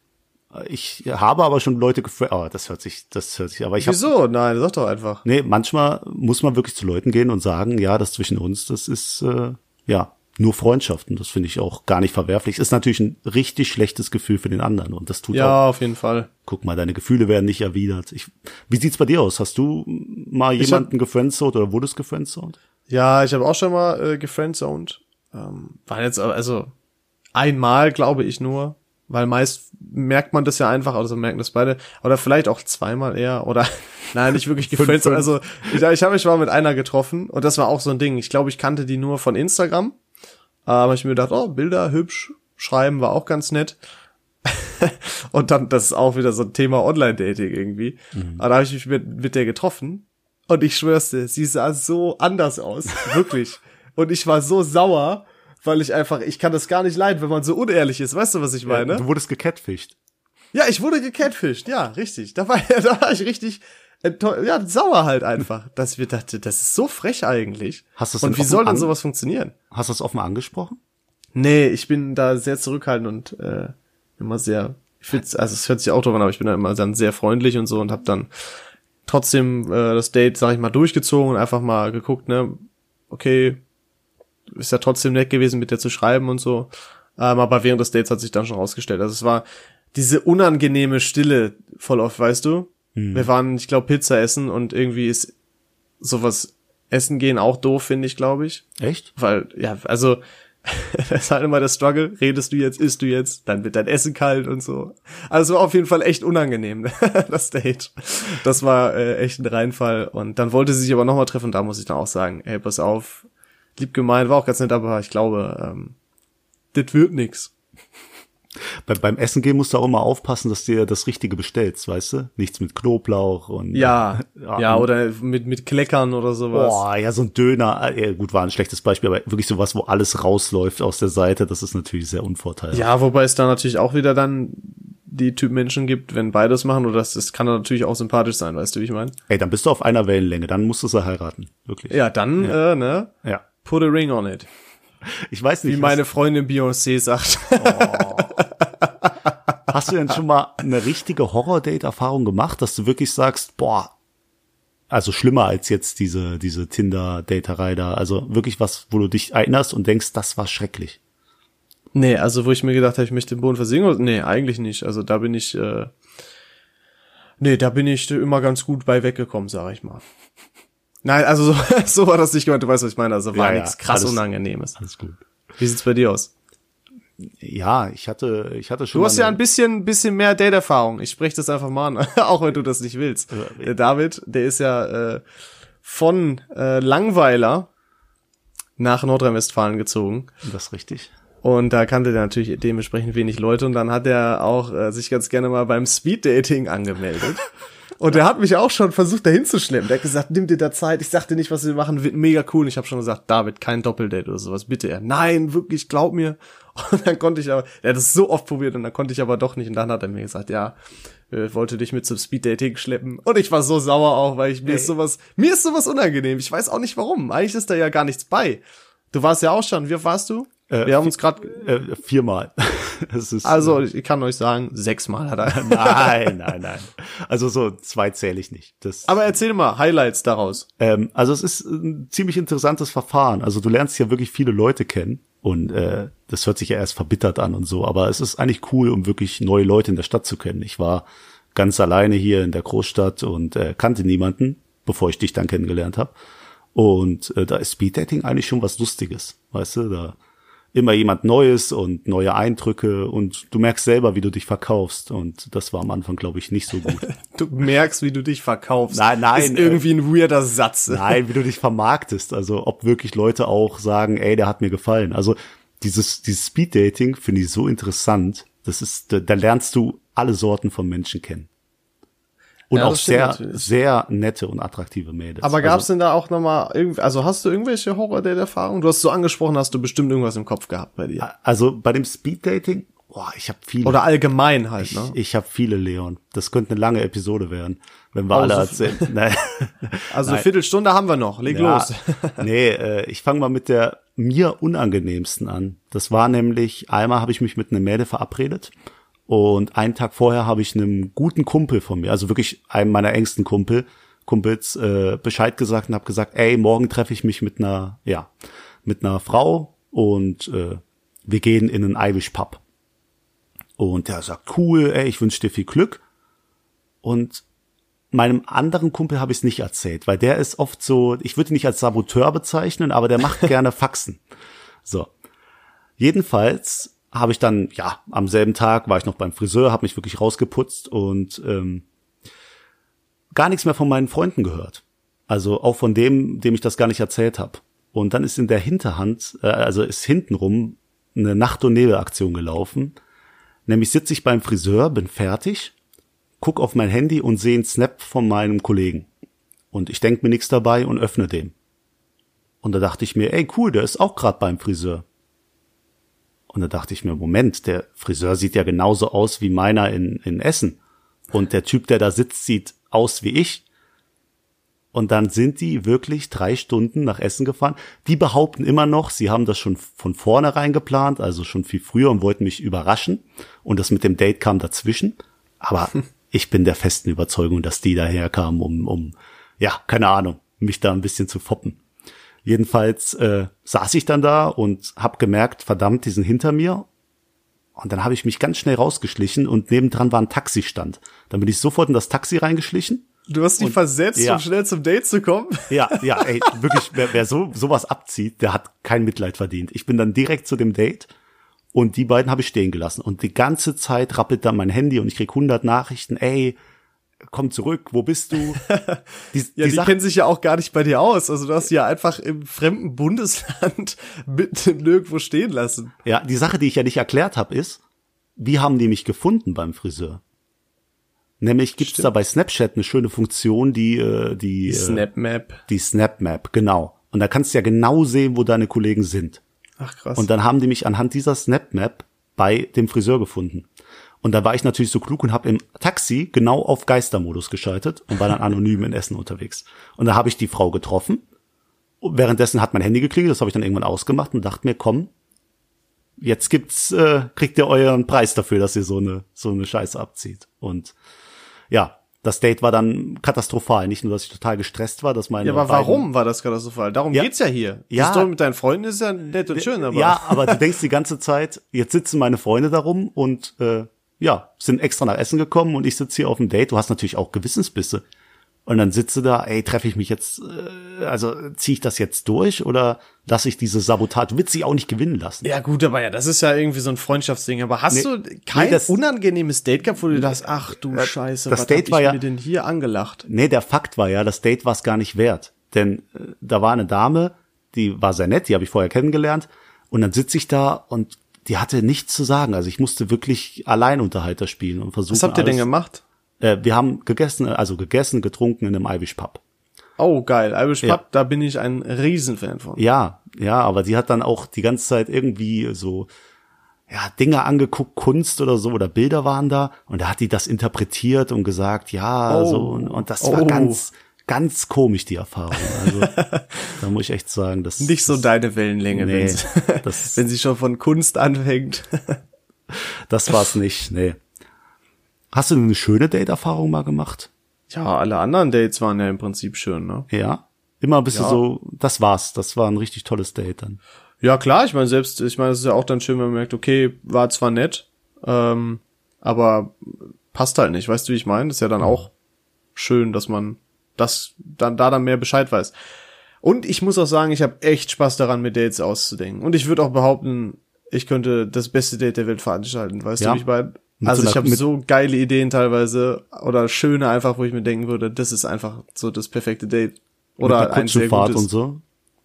A: Ich habe aber schon Leute gefragt, oh, das hört sich, das hört sich, aber ich habe
B: Wieso? Nein, sag doch einfach.
A: Nee, manchmal muss man wirklich zu Leuten gehen und sagen, ja, das zwischen uns, das ist äh, ja nur Freundschaften. Das finde ich auch gar nicht verwerflich. Ist natürlich ein richtig schlechtes Gefühl für den anderen und das tut auch.
B: Ja, auf jeden Fall.
A: Guck mal, deine Gefühle werden nicht erwidert. Ich, wie sieht's bei dir aus? Hast du mal
B: Ich
A: jemanden gefriendzoned oder wurdest gefriendzoned?
B: Ja, ich habe auch schon mal äh, gefriendzoned. Ähm, war jetzt also einmal, glaube ich nur, weil meist merkt man das ja einfach, also merken das beide, oder vielleicht auch zweimal eher, oder (laughs) nein, nicht wirklich (laughs) gefriendzoned. Also ich, ich habe mich mal mit einer getroffen und das war auch so ein Ding. Ich glaube, ich kannte die nur von Instagram. Aber ich mir gedacht, oh, Bilder hübsch schreiben war auch ganz nett. (laughs) und dann, das ist auch wieder so ein Thema Online-Dating irgendwie. Aber da habe ich mich mit, mit der getroffen. Und ich schwör's dir, sie sah so anders aus. (laughs) Wirklich. Und ich war so sauer, weil ich einfach, ich kann das gar nicht leiden, wenn man so unehrlich ist. Weißt du, was ich meine?
A: Du wurdest gecatfischt.
B: Ja, ich wurde gecatfished, ja, richtig. Da war, (laughs) da war ich richtig, ja, sauer halt einfach, dass wir dachte, das ist so frech eigentlich.
A: Hast du's
B: Und wie soll denn sowas funktionieren?
A: Hast du das offen angesprochen?
B: Nee, ich bin da sehr zurückhaltend und äh, immer sehr, ich find's, also es hört sich auch drauf an, aber ich bin da immer dann sehr freundlich und so und hab dann trotzdem äh, das Date, sag ich mal, durchgezogen und einfach mal geguckt, ne, okay, ist ja trotzdem nett gewesen, mit der zu schreiben und so. Ähm, aber während des Dates hat sich dann schon rausgestellt. Also es war diese unangenehme Stille voll oft, weißt du? Wir waren, ich glaube, Pizza essen und irgendwie ist sowas essen gehen auch doof, finde ich, glaube ich.
A: Echt?
B: Weil, ja, also, (laughs) das ist halt immer der Struggle. Redest du jetzt, isst du jetzt, dann wird dein Essen kalt und so. Also es war auf jeden Fall echt unangenehm, (laughs) das Date. Das war äh, echt ein Reinfall. Und dann wollte sie sich aber nochmal treffen da muss ich dann auch sagen, ey, pass auf, lieb gemeint, war auch ganz nett, aber ich glaube, ähm, das wird nix.
A: Bei, beim Essen gehen musst du auch immer aufpassen, dass du dir das Richtige bestellst, weißt du? Nichts mit Knoblauch und
B: Ja, (laughs)
A: Ja,
B: ja, oder mit, mit Kleckern oder sowas.
A: Boah, ja, so ein Döner, äh, gut, war ein schlechtes Beispiel, aber wirklich sowas, wo alles rausläuft aus der Seite, das ist natürlich sehr unvorteilhaft.
B: Ja, wobei es da natürlich auch wieder dann die Typ Menschen gibt, wenn beides machen, oder das, das kann natürlich auch sympathisch sein, weißt du, wie ich meine?
A: Ey, dann bist du auf einer Wellenlänge, dann musst du sie heiraten, wirklich.
B: Ja, dann, Äh, ne,
A: ja.
B: put a ring on it.
A: Ich weiß nicht,
B: Wie meine Freundin Beyoncé sagt.
A: hast, (laughs) hast du denn schon mal eine richtige Horror-Date-Erfahrung gemacht, dass du wirklich sagst, boah, also schlimmer als jetzt diese, diese Tinder-Daterei da, also wirklich was, wo du dich erinnerst und denkst, das war schrecklich.
B: nee, also wo ich mir gedacht habe, ich möchte den Boden versinken, nee, eigentlich nicht. Also da bin ich, äh, nee, da bin ich immer ganz gut bei weggekommen, sag ich mal. Nein, also (laughs) so, so war das nicht gemeint, du weißt, was ich meine. Also war
A: Ja, ja,
B: nichts krass
A: alles-
B: Unangenehmes.
A: Alles gut.
B: Wie sieht's bei dir aus?
A: Ja, ich hatte, ich hatte schon
B: Du hast ja ein bisschen, bisschen mehr Date-Erfahrung. Ich spreche das einfach mal an, (laughs) auch wenn du das nicht willst. Der David, der ist ja äh, von äh, Langweiler nach Nordrhein-Westfalen gezogen.
A: das ist richtig.
B: Und da kannte der natürlich dementsprechend wenig Leute und dann hat er auch äh, sich ganz gerne mal beim Speeddating angemeldet. (laughs) Und er hat mich auch schon versucht, dahin zu schleppen. Der hat gesagt, nimm dir da Zeit. Ich sagte nicht, was wir machen, wird mega cool. Und ich habe schon gesagt, David, kein Doppeldate oder sowas, bitte. Er, nein, wirklich, glaub mir. Und dann konnte ich aber, er hat es so oft probiert und dann konnte ich aber doch nicht. Und dann hat er mir gesagt, ja, äh, wollte dich mit zum Speeddating schleppen. Und ich war so sauer auch, weil ich mir ist sowas, mir ist sowas unangenehm. Ich weiß auch nicht warum. Eigentlich ist da ja gar nichts bei. Du warst ja auch schon. Wie warst du?
A: Äh,
B: wir haben uns gerade
A: Äh, viermal. (laughs) Ist,
B: also, ich kann euch sagen, sechsmal hat er. (laughs)
A: nein, nein, nein. Also so zwei zähle ich nicht. Das,
B: Aber erzähl mal Highlights daraus.
A: ähm, also es ist ein ziemlich interessantes Verfahren. Also du lernst ja wirklich viele Leute kennen und äh, das hört sich ja erst verbittert an und so, aber es ist eigentlich cool, um wirklich neue Leute in der Stadt zu kennen. Ich war ganz alleine hier in der Großstadt und äh, kannte niemanden, bevor ich dich dann kennengelernt habe. Und äh, da ist Speeddating eigentlich schon was Lustiges, weißt du? Da immer jemand Neues und neue Eindrücke und du merkst selber, wie du dich verkaufst und das war am Anfang, glaube ich, nicht so gut. (laughs)
B: Du merkst, wie du dich verkaufst.
A: Nein, nein,
B: Ist irgendwie ein weirder Satz.
A: Nein, wie du dich vermarktest. Also ob wirklich Leute auch sagen, ey, der hat mir gefallen. Also dieses, dieses Speeddating finde ich so interessant. Das ist, da, da lernst du alle Sorten von Menschen kennen. Und
B: Ja,
A: auch sehr,
B: natürlich.
A: sehr nette und attraktive Mädels.
B: Aber gab's
A: also,
B: denn da auch nochmal irgendwie, also hast du irgendwelche Horror-Date-Erfahrungen? Du hast so angesprochen, hast du bestimmt irgendwas im Kopf gehabt bei dir.
A: also bei dem Speeddating, boah, ich habe viele.
B: Oder allgemein halt, ne?
A: ich, ich habe viele, Leon. Das könnte eine lange Episode werden, wenn wir
B: Oh,
A: alle
B: so
A: erzählen. Nein. (laughs)
B: Also eine Viertelstunde haben wir noch. Leg
A: Ja,
B: los. (laughs)
A: nee, äh, ich fange mal mit der mir unangenehmsten an. Das war nämlich, einmal habe ich mich mit einer Mädel verabredet und einen Tag vorher habe ich einem guten Kumpel von mir, also wirklich einem meiner engsten Kumpel, Kumpels, äh, Bescheid gesagt und habe gesagt, ey, morgen treffe ich mich mit einer, ja, mit einer Frau und äh, wir gehen in einen Irish Pub. Und der sagt, cool, ey, ich wünsche dir viel Glück. Und meinem anderen Kumpel habe ich es nicht erzählt, weil der ist oft so, ich würde ihn nicht als Saboteur bezeichnen, aber der macht (laughs) gerne Faxen. So. Jedenfalls habe ich dann, ja, am selben Tag war ich noch beim Friseur, habe mich wirklich rausgeputzt und ähm, gar nichts mehr von meinen Freunden gehört. Also auch von dem, dem ich das gar nicht erzählt habe. Und dann ist in der Hinterhand, äh, also ist hintenrum eine Nacht- und Nebelaktion gelaufen. Nämlich sitze ich beim Friseur, bin fertig, guck auf mein Handy und sehe einen Snap von meinem Kollegen. Und ich denk mir nichts dabei und öffne den. Und da dachte ich mir, ey cool, der ist auch gerade beim Friseur. Und da dachte ich mir, Moment, der Friseur sieht ja genauso aus wie meiner in, in Essen. Und der Typ, der da sitzt, sieht aus wie ich. Und dann sind die wirklich drei Stunden nach Essen gefahren. Die behaupten immer noch, sie haben das schon von vornherein geplant, also schon viel früher und wollten mich überraschen. Und das mit dem Date kam dazwischen. Aber (laughs) ich bin der festen Überzeugung, dass die daherkamen, um, um, ja, keine Ahnung, mich da ein bisschen zu foppen. Jedenfalls äh, saß ich dann da und hab gemerkt, verdammt, die sind hinter mir. Und dann habe ich mich ganz schnell rausgeschlichen und nebendran war ein Taxistand. Dann bin ich sofort in das Taxi reingeschlichen.
B: Du hast dich und, versetzt, ja. um schnell zum Date zu kommen?
A: Ja, ja, (laughs) ey, wirklich, wer, wer so sowas abzieht, der hat kein Mitleid verdient. Ich bin dann direkt zu dem Date und die beiden habe ich stehen gelassen. Und die ganze Zeit rappelt dann mein Handy und ich krieg 100 Nachrichten, ey, komm zurück, wo bist du? (laughs)
B: Die, ja, die, die kennen sich ja auch gar nicht bei dir aus. Also du hast sie ja einfach im fremden Bundesland (laughs) mitten nirgendwo stehen lassen.
A: Ja, die Sache, die ich ja nicht erklärt habe, ist, wie haben die mich gefunden beim Friseur? Nämlich gibt's Stimmt. da bei Snapchat eine schöne Funktion, die äh, die, die
B: Snap Map.
A: Die Snap Map, genau. Und da kannst du ja genau sehen, wo deine Kollegen sind.
B: Ach krass.
A: Und dann haben die mich anhand dieser Snap Map bei dem Friseur gefunden. Und da war ich natürlich so klug und habe im Taxi genau auf Geistermodus geschaltet und war dann anonym in Essen unterwegs. Und da habe ich die Frau getroffen. Währenddessen hat mein Handy geklingelt, das habe ich dann irgendwann ausgemacht und dachte mir, komm, jetzt gibt's, äh, kriegt ihr euren Preis dafür, dass ihr so eine so eine Scheiße abzieht. Und ja, das Date war dann katastrophal. Nicht nur, dass ich total gestresst war, dass meine.
B: Ja, aber warum war das katastrophal? Darum ja, geht's ja hier.
A: Ja.
B: Das mit deinen Freunden ist ja nett und schön, aber.
A: Ja, aber du denkst die ganze Zeit, jetzt sitzen meine Freunde darum und äh, ja, sind extra nach Essen gekommen und ich sitze hier auf dem Date. Du hast natürlich auch Gewissensbisse. Und dann sitze da, ey, treffe ich mich jetzt, äh, also ziehe ich das jetzt durch oder lasse ich diese Sabotage, wird sie auch nicht gewinnen lassen.
B: Ja gut, aber ja, das ist ja irgendwie so ein Freundschaftsding. Aber hast nee, du kein nee, das, unangenehmes Date gehabt, wo du dachtest, ach du äh, Scheiße,
A: das was Date war
B: ich
A: ja,
B: mir denn hier angelacht?
A: Nee, der Fakt war ja, das Date war es gar nicht wert. Denn äh, da war eine Dame, die war sehr nett, die habe ich vorher kennengelernt. Und dann sitze ich da und die hatte nichts zu sagen. Also ich musste wirklich Alleinunterhalter spielen und versuchen.
B: Was habt ihr alles, denn gemacht?
A: Äh, wir haben gegessen, also gegessen, getrunken in einem Irish Pub.
B: Oh, geil. Irish ja. Pub, da bin ich ein Riesenfan von.
A: Ja, ja, aber die hat dann auch die ganze Zeit irgendwie so, ja, Dinge angeguckt, Kunst oder so, oder Bilder waren da, und da hat die das interpretiert und gesagt, ja, oh. so, und, und das oh. war ganz, ganz komisch, die Erfahrung. Also, (laughs) da muss ich echt sagen, das
B: Nicht so deine Wellenlänge, nee, wenn, sie, (laughs) das, wenn sie schon von Kunst anfängt. (laughs)
A: das war's nicht, nee. Hast du eine schöne Date-Erfahrung mal gemacht?
B: Ja, alle anderen Dates waren ja im Prinzip schön, ne?
A: Ja. Immer bist ja. du so, das war's, das war ein richtig tolles Date dann.
B: Ja, klar, ich meine, selbst, ich meine, es ist ja auch dann schön, wenn man merkt, okay, war zwar nett, ähm, aber passt halt nicht, weißt du, wie ich meine? ist ja dann auch schön, dass man das dann da dann mehr Bescheid weiß. Und ich muss auch sagen, ich habe echt Spaß daran, mir Dates auszudenken. Und ich würde auch behaupten, ich könnte das beste Date der Welt veranstalten, weißt ja. du, wie ich meine? Also so ich habe so geile Ideen teilweise oder schöne einfach, wo ich mir denken würde, das ist einfach so das perfekte Date. Oder
A: ein sehr gutes. und so.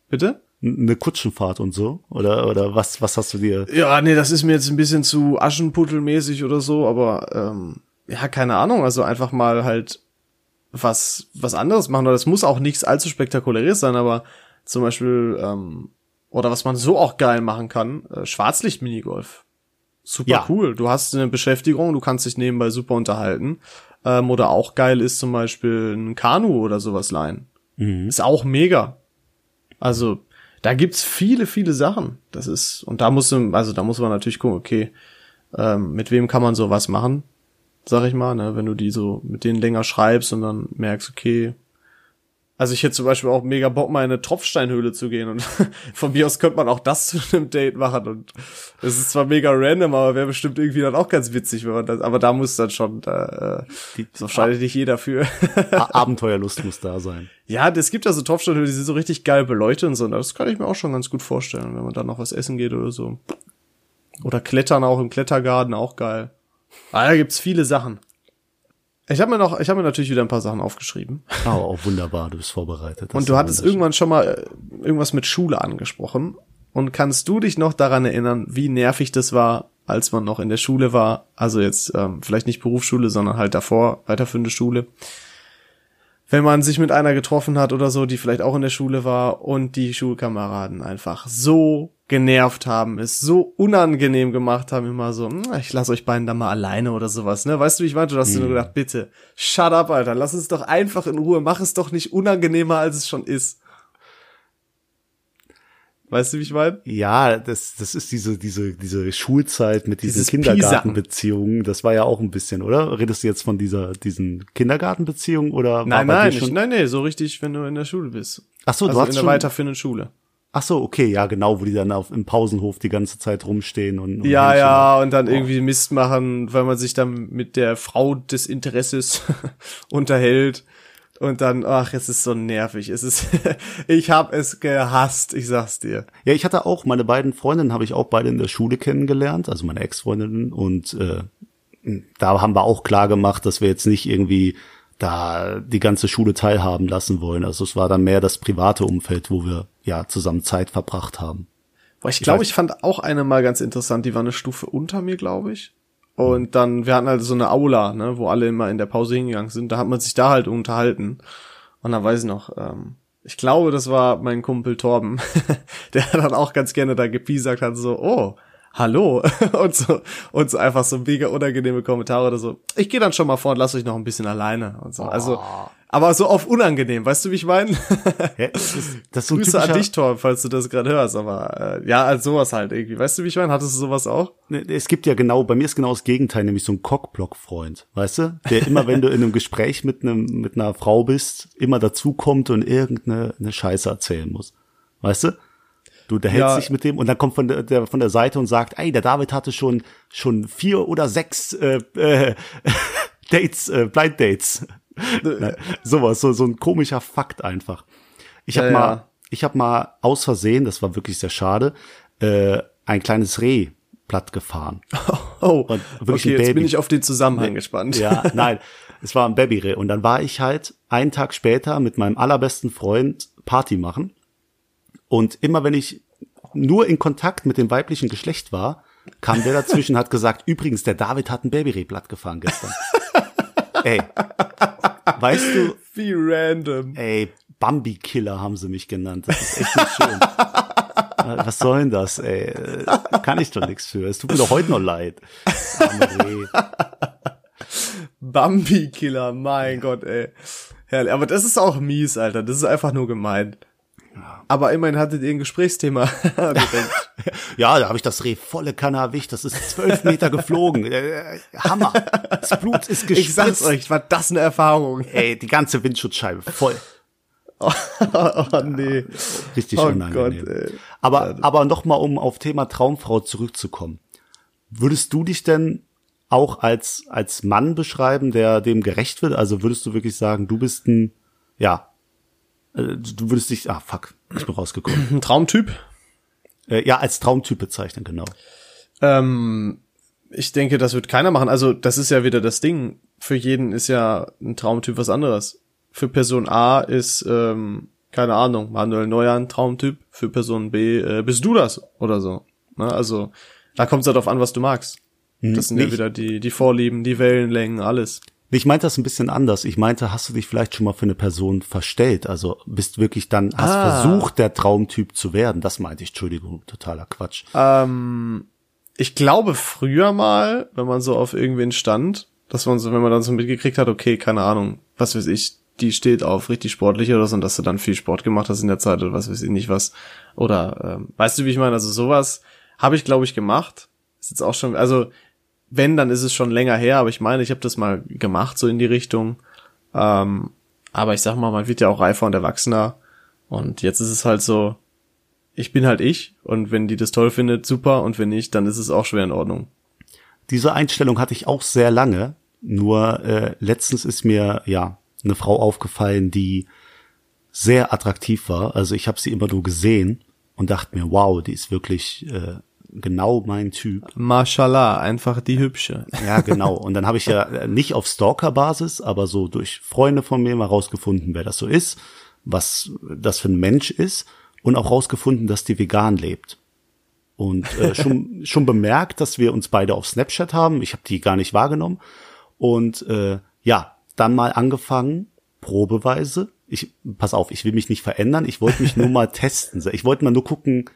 B: Bitte?
A: Eine Kutschenfahrt und so? Oder, oder was, was hast du dir?
B: Ja, nee, das ist mir jetzt ein bisschen zu Aschenputtelmäßig oder so, aber ähm, ja, keine Ahnung. Also einfach mal halt was, was anderes machen. Oder das muss auch nichts allzu spektakuläres sein, aber zum Beispiel, ähm, oder was man so auch geil machen kann, äh, Schwarzlicht-Minigolf super ja. cool. Du hast eine Beschäftigung, du kannst dich nebenbei super unterhalten. Ähm, oder auch geil ist zum Beispiel ein Kanu oder sowas leihen. Mhm. Ist auch mega. Also, da gibt's viele, viele Sachen. Das ist, und da muss, also da muss man natürlich gucken, okay, ähm, mit wem kann man sowas machen? Sag ich mal, ne, wenn du die so mit denen länger schreibst und dann merkst, okay, also ich hätte zum Beispiel auch mega Bock, mal in eine Tropfsteinhöhle zu gehen und (laughs) von mir aus könnte man auch das zu einem Date machen und es ist zwar mega random, aber wäre bestimmt irgendwie dann auch ganz witzig, wenn man das, aber da muss dann schon, da, äh, so scheidet nicht jeder für. (laughs)
A: Abenteuerlust muss da sein.
B: Ja, es gibt ja so Tropfsteinhöhle, die sind so richtig geil beleuchtet und so, und das kann ich mir auch schon ganz gut vorstellen, wenn man dann noch was essen geht oder so. Oder Klettern auch im Klettergarten, auch geil. Ah, da gibt's viele Sachen. Ich habe mir noch, ich habe mir natürlich wieder ein paar Sachen aufgeschrieben. (laughs)
A: Oh, oh wunderbar, du bist vorbereitet.
B: Das und du hattest irgendwann schon mal äh, irgendwas mit Schule angesprochen. Und kannst du dich noch daran erinnern, wie nervig das war, als man noch in der Schule war? Also jetzt ähm, vielleicht nicht Berufsschule, sondern halt davor weiterführende Schule. wenn man sich mit einer getroffen hat oder so, die vielleicht auch in der Schule war und die Schulkameraden einfach so genervt haben, es so unangenehm gemacht haben, immer so, hm, ich lasse euch beiden da mal alleine oder sowas, ne? Weißt du, wie ich meinte? Du hast hm. dir nur mhm. gedacht, bitte, shut up, Alter, lass uns doch einfach in Ruhe, mach es doch nicht unangenehmer, als es schon ist. Weißt du, wie ich meine?
A: Ja, das, das ist diese, diese, diese Schulzeit mit diesen Kindergartenbeziehungen. Das war ja auch ein bisschen, oder? Redest du jetzt von dieser, diesen Kindergartenbeziehungen oder?
B: Nein, nein, nicht, nein, nee, so richtig, wenn du in der Schule bist.
A: Ach so,
B: also
A: du hast
B: in der
A: schon,
B: weiterführenden Schule.
A: Ach so, okay, ja, genau, wo die dann auf, im Pausenhof die ganze Zeit rumstehen und, und
B: ja, ja, und dann oh. irgendwie Mist machen, weil man sich dann mit der Frau des Interesses (laughs) unterhält und dann, ach, es ist so nervig. Es ist, (laughs) ich habe es gehasst, ich sag's dir.
A: Ja, ich hatte auch, meine beiden Freundinnen habe ich auch beide in der Schule kennengelernt, also meine Ex-Freundinnen. Und äh, da haben wir auch klar gemacht, dass wir jetzt nicht irgendwie da die ganze Schule teilhaben lassen wollen. Also es war dann mehr das private Umfeld, wo wir ja zusammen Zeit verbracht haben.
B: Boah, ich glaube, ich, ich fand auch eine mal ganz interessant, die war eine Stufe unter mir, glaube ich. Und dann, wir hatten halt so eine Aula, ne, wo alle immer in der Pause hingegangen sind. Da hat man sich da halt unterhalten. Und dann weiß ich noch, ähm, ich glaube, das war mein Kumpel Torben, (laughs) der dann auch ganz gerne da gepiesackt hat, so, oh, hallo (laughs) und so und so einfach so mega unangenehme Kommentare oder so. Ich gehe dann schon mal vor und lass euch noch ein bisschen alleine und so. Also, oh. Aber so auf unangenehm, weißt du, wie ich meine? Ja, (laughs) das, das so Grüße an dich, Tor, falls du das gerade hörst, aber äh, ja, als sowas halt irgendwie. Weißt du, wie ich meine? Hattest du sowas auch?
A: Es gibt ja genau, bei mir ist genau das Gegenteil, nämlich so ein Cockblock-Freund, weißt du? Der immer, wenn du in einem Gespräch mit einem mit einer Frau bist, immer dazukommt und irgendeine eine Scheiße erzählen muss. Weißt du? Du der ja. dich mit dem und dann kommt von der, der von der Seite und sagt, ey, der David hatte schon schon vier oder sechs äh, äh, (laughs) Dates, äh, Blind Dates. Sowas, so, so ein komischer Fakt einfach. Ich habe ja, mal, ja. ich habe mal aus Versehen, das war wirklich sehr schade, äh, ein kleines Reh platt gefahren. (laughs)
B: Oh, und wirklich okay, jetzt bin ich auf den Zusammenhang gespannt.
A: Ja, (laughs) nein, es war ein Babyreh und dann war ich halt einen Tag später mit meinem allerbesten Freund Party machen und immer wenn ich nur in Kontakt mit dem weiblichen Geschlecht war, kam der dazwischen hat gesagt, (laughs) übrigens, der David hat ein Babyreh platt gefahren gestern. Ey, weißt du?
B: Wie random.
A: Ey, Bambi-Killer haben sie mich genannt. Das ist echt nicht schön. (laughs) Was soll denn das, ey? Kann ich doch nichts für. Es tut mir doch heute noch leid.
B: Bambi-Killer, mein Gott, ey. Herrlich. Aber das ist auch mies, Alter. Das ist einfach nur gemein. Aber immerhin hattet ihr ein Gesprächsthema. (laughs) (laughs)
A: ja, da habe ich das Reh volle Kanne erwischt. Das ist zwölf Meter geflogen. Äh, Hammer. Das Blut ist gespritzt.
B: Ich sag's euch, war das eine Erfahrung.
A: Ey, die ganze Windschutzscheibe voll.
B: Oh, (laughs) oh nee.
A: Richtig oh unangenehm. Gott, aber, aber noch mal, um auf Thema Traumfrau zurückzukommen. Würdest du dich denn auch als, als Mann beschreiben, der dem gerecht wird? Also würdest du wirklich sagen, du bist ein, ja, äh, du würdest dich, ah fuck, ich bin rausgekommen.
B: Ein Traumtyp?
A: Äh, ja, als Traumtyp bezeichnen, genau.
B: Ähm, ich denke, das wird keiner machen. Also, das ist ja wieder das Ding. Für jeden ist ja ein Traumtyp was anderes. Für Person A ist, ähm, keine Ahnung, Manuel Neuer ein Traumtyp. Für Person B äh, bist du das oder so. Ne? Also, da kommt es halt darauf an, was du magst. Das sind ja wieder die, die Vorlieben, die Wellenlängen, alles.
A: Ich meinte das ein bisschen anders. Ich meinte, hast du dich vielleicht schon mal für eine Person verstellt? Also bist wirklich dann, hast ah. versucht, der Traumtyp zu werden. Das meinte ich, Entschuldigung, totaler Quatsch.
B: Ähm, ich glaube früher mal, wenn man so auf irgendwen stand, dass man so, wenn man dann so mitgekriegt hat, okay, keine Ahnung, was weiß ich, die steht auf richtig sportlich oder so und dass du dann viel Sport gemacht hast in der Zeit oder was weiß ich nicht was. Oder ähm, weißt du, wie ich meine? Also sowas habe ich, glaube ich, gemacht. Ist jetzt auch schon, also wenn, dann ist es schon länger her, aber ich meine, ich habe das mal gemacht, so in die Richtung. Ähm, aber ich sag mal, man wird ja auch reifer und erwachsener. Und jetzt ist es halt so, ich bin halt ich und wenn die das toll findet, super. Und wenn nicht, dann ist es auch schwer in Ordnung.
A: Diese Einstellung hatte ich auch sehr lange. Nur äh, letztens ist mir ja eine Frau aufgefallen, die sehr attraktiv war. Also ich habe sie immer nur gesehen und dachte mir, wow, die ist wirklich äh, genau mein Typ.
B: Mashallah, einfach die hübsche.
A: Ja, genau. Und dann habe ich ja nicht auf Stalker-Basis, aber so durch Freunde von mir mal rausgefunden, wer das so ist, was das für ein Mensch ist und auch rausgefunden, dass die vegan lebt. Und äh, schon, (laughs) schon bemerkt, dass wir uns beide auf Snapchat haben. Ich habe die gar nicht wahrgenommen. Und äh, ja, dann mal angefangen, probeweise. Ich, pass auf, ich will mich nicht verändern. Ich wollte mich nur mal (laughs) testen. Ich wollte mal nur gucken,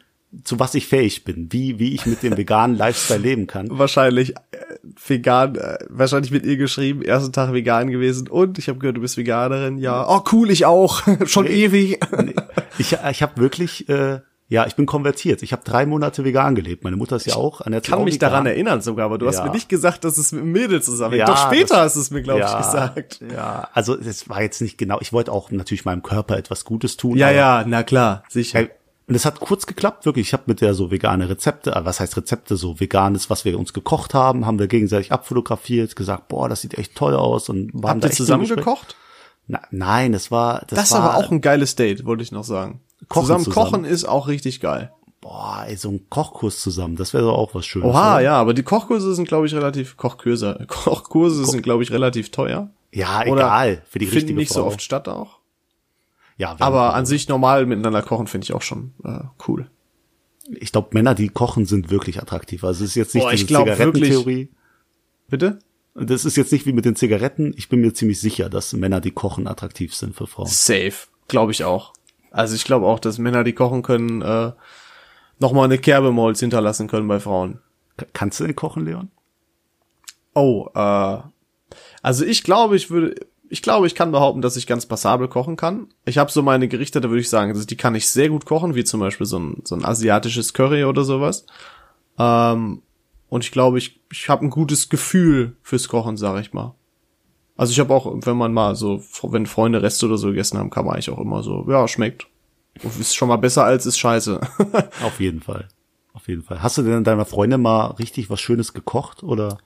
A: zu was ich fähig bin, wie, wie ich mit dem veganen Lifestyle leben kann. (laughs)
B: Wahrscheinlich äh, vegan, äh, wahrscheinlich mit ihr geschrieben, ersten Tag vegan gewesen und ich habe gehört, du bist Veganerin, ja. Oh cool, ich auch, (laughs) schon nee, ewig.
A: Nee. Ich, ich habe wirklich, äh, ja, ich bin konvertiert. Ich habe drei Monate vegan gelebt. Meine Mutter ist ja auch
B: an der Ich kann mich vegan. daran erinnern sogar, aber du ja. hast mir nicht gesagt, dass es mit dem Mädel zusammen. Ja, Doch später das, hast du es mir, glaube ja, ich, gesagt.
A: Ja, also es war jetzt nicht genau. Ich wollte auch natürlich meinem Körper etwas Gutes tun.
B: Ja, ja, na klar, sicher.
A: Und es hat kurz geklappt, wirklich. Ich habe mit der so vegane Rezepte, äh, was heißt Rezepte, so veganes, was wir uns gekocht haben, haben wir gegenseitig abfotografiert, gesagt, boah, das sieht echt toll aus und
B: waren Habt da ihr zusammen gekocht?
A: Na, nein, das war
B: das, das war aber auch ein geiles Date, wollte ich noch sagen. Kochen zusammen, zusammen kochen ist auch richtig geil.
A: Boah, ey, so ein Kochkurs zusammen, das wäre doch auch was Schönes.
B: Oha, oder? ja, aber die Kochkurse sind, glaube ich, relativ Kochkurse. (laughs) Kochkurse Ko sind, glaube ich, relativ teuer.
A: Ja, oder egal.
B: Für die finden nicht Frau. so oft statt auch.
A: Ja,
B: aber an sich normal miteinander kochen finde ich auch schon äh, cool
A: ich glaube, Männer, die kochen, sind wirklich attraktiv. Also es ist jetzt nicht Boah, diese Zigarettentheorie.
B: Bitte?
A: Das ist jetzt nicht wie mit den Zigaretten. Ich bin mir ziemlich sicher, dass Männer, die kochen, attraktiv sind für Frauen.
B: Safe, glaube ich auch. Also ich glaube auch, dass Männer, die kochen können, äh, nochmal eine Kerbe im Holz hinterlassen können bei Frauen.
A: Kannst du denn kochen, Leon?
B: Oh, äh, also ich glaube, ich würde, ich glaube, ich kann behaupten, dass ich ganz passabel kochen kann. Ich habe so meine Gerichte, da würde ich sagen, die kann ich sehr gut kochen, wie zum Beispiel so ein, so ein asiatisches Curry oder sowas. Ähm, und ich glaube, ich, ich habe ein gutes Gefühl fürs Kochen, sage ich mal. Also ich habe auch, wenn man mal so, wenn Freunde Reste oder so gegessen haben, kann man eigentlich auch immer so, ja, schmeckt. Ist schon mal besser als ist scheiße. (laughs)
A: Auf jeden Fall. Auf jeden Fall. Hast du denn deiner Freundin mal richtig was Schönes gekocht oder?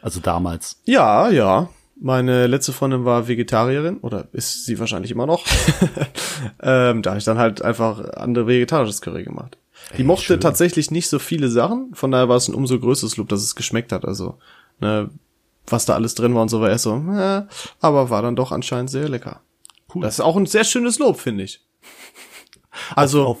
A: Also damals?
B: Ja, ja. Meine letzte Freundin war Vegetarierin oder ist sie wahrscheinlich immer noch. (laughs) (laughs) ähm, da habe ich dann halt einfach andere vegetarisches Curry gemacht. Die Ey, mochte schön. tatsächlich nicht so viele Sachen, von daher war es ein umso größeres Lob, dass es geschmeckt hat. Also, ne, was da alles drin war und so war erst so, äh, aber war dann doch anscheinend sehr lecker. Cool. Das ist auch ein sehr schönes Lob, finde ich. Also auf,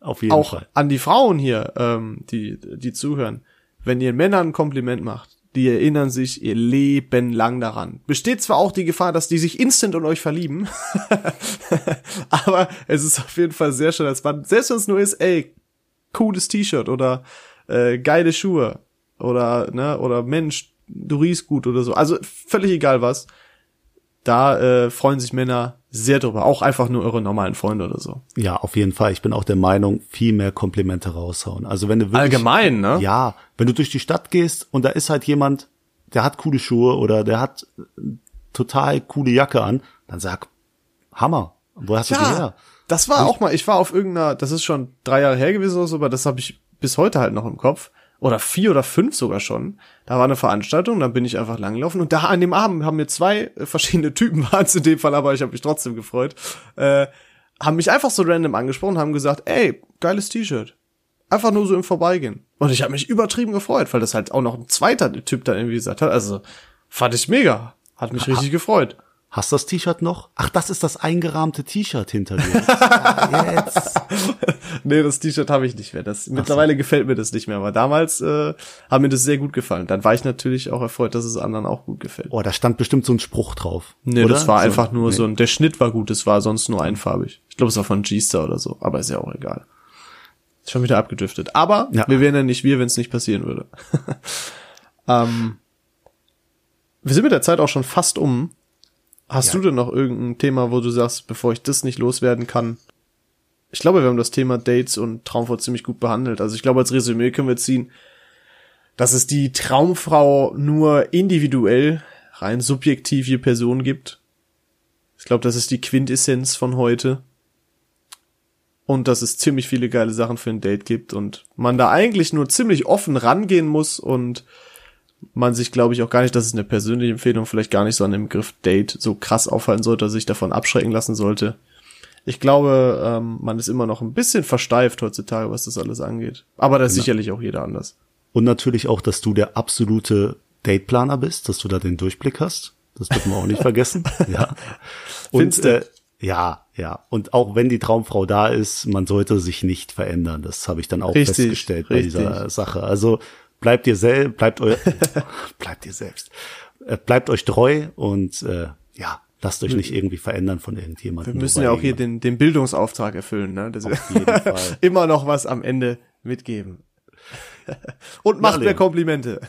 B: auf jeden auch Fall. an die Frauen hier, ähm, die die zuhören, wenn ihr Männern ein Kompliment macht, die erinnern sich ihr Leben lang daran. Besteht zwar auch die Gefahr, dass die sich instant in euch verlieben, (laughs) aber es ist auf jeden Fall sehr schön als Mann. Selbst wenn es nur ist, ey, cooles T-Shirt oder äh, geile Schuhe oder ne oder Mensch, du riechst gut oder so. Also völlig egal was. Da äh, freuen sich Männer sehr drüber. Auch einfach nur eure normalen Freunde oder so.
A: Ja, auf jeden Fall. Ich bin auch der Meinung, viel mehr Komplimente raushauen. Also wenn du wirklich,
B: allgemein, ne?
A: Ja, wenn du durch die Stadt gehst und da ist halt jemand, der hat coole Schuhe oder der hat total coole Jacke an, dann sag Hammer. Wo hast ja, du die her?
B: Das war auch mal. Ich war auf irgendeiner, das ist schon drei Jahre her gewesen oder so, aber das habe ich bis heute halt noch im Kopf oder vier oder fünf sogar schon. Da war eine Veranstaltung, dann bin ich einfach langgelaufen und da an dem Abend haben mir zwei äh, verschiedene (laughs) Typen waren es in dem Fall, aber ich habe mich trotzdem gefreut, äh, haben mich einfach so random angesprochen, haben gesagt, ey, geiles T-Shirt. Einfach nur so im Vorbeigehen. Und ich habe mich übertrieben gefreut, weil das halt auch noch ein zweiter Typ da irgendwie gesagt hat. Also fand ich mega. Hat mich richtig gefreut.
A: Hast du das T-Shirt noch? Ach, das ist das eingerahmte T-Shirt hinter dir. (laughs)
B: Jetzt. nee, das T-Shirt habe ich nicht mehr. Das, mittlerweile so. gefällt mir das nicht mehr, aber damals äh, hat mir das sehr gut gefallen. Dann war ich natürlich auch erfreut, dass es anderen auch gut gefällt.
A: Oh, da stand bestimmt so ein Spruch drauf.
B: Nee, oder? das war so, einfach nur nee. so ein, der Schnitt war gut, es war sonst nur einfarbig. Ich glaube, es war von G-Star oder so, aber ist ja auch egal. Schon wieder abgedüftet. Aber ja. wir wären ja nicht wir, wenn es nicht passieren würde. (laughs) ähm, wir sind mit der Zeit auch schon fast um. Hast ja. du denn noch irgendein Thema, wo du sagst, bevor ich das nicht loswerden kann? Ich glaube, wir haben das Thema Dates und Traumfrau ziemlich gut behandelt. Also ich glaube, als Resümee können wir ziehen, dass es die Traumfrau nur individuell, rein subjektiv je Person gibt. Ich glaube, das ist die Quintessenz von heute. Und dass es ziemlich viele geile Sachen für ein Date gibt und man da eigentlich nur ziemlich offen rangehen muss und man sich, glaube ich, auch gar nicht, das ist eine persönliche Empfehlung, vielleicht gar nicht so an dem Begriff Date so krass aufhalten sollte, sich davon abschrecken lassen sollte. Ich glaube, ähm, man ist immer noch ein bisschen versteift heutzutage, was das alles angeht. Aber da ist ja. sicherlich auch jeder anders.
A: Und natürlich auch, dass du der absolute Dateplaner bist, dass du da den Durchblick hast. Das dürfen wir auch nicht (laughs) vergessen. Ja. Und äh, ja, ja. Und auch wenn die Traumfrau da ist, man sollte sich nicht verändern. Das habe ich dann auch richtig, festgestellt bei richtig. dieser Sache. Also bleibt ihr selbst, bleibt euer, (laughs) bleibt ihr selbst, äh, bleibt euch treu und äh, ja, Lasst euch nicht irgendwie verändern von irgendjemandem.
B: Wir müssen ja auch hier den, den Bildungsauftrag erfüllen, ne? Dass wir
A: jeden (laughs) Fall.
B: immer noch was am Ende mitgeben. (laughs) Und macht
A: Ja,
B: mir. Komplimente.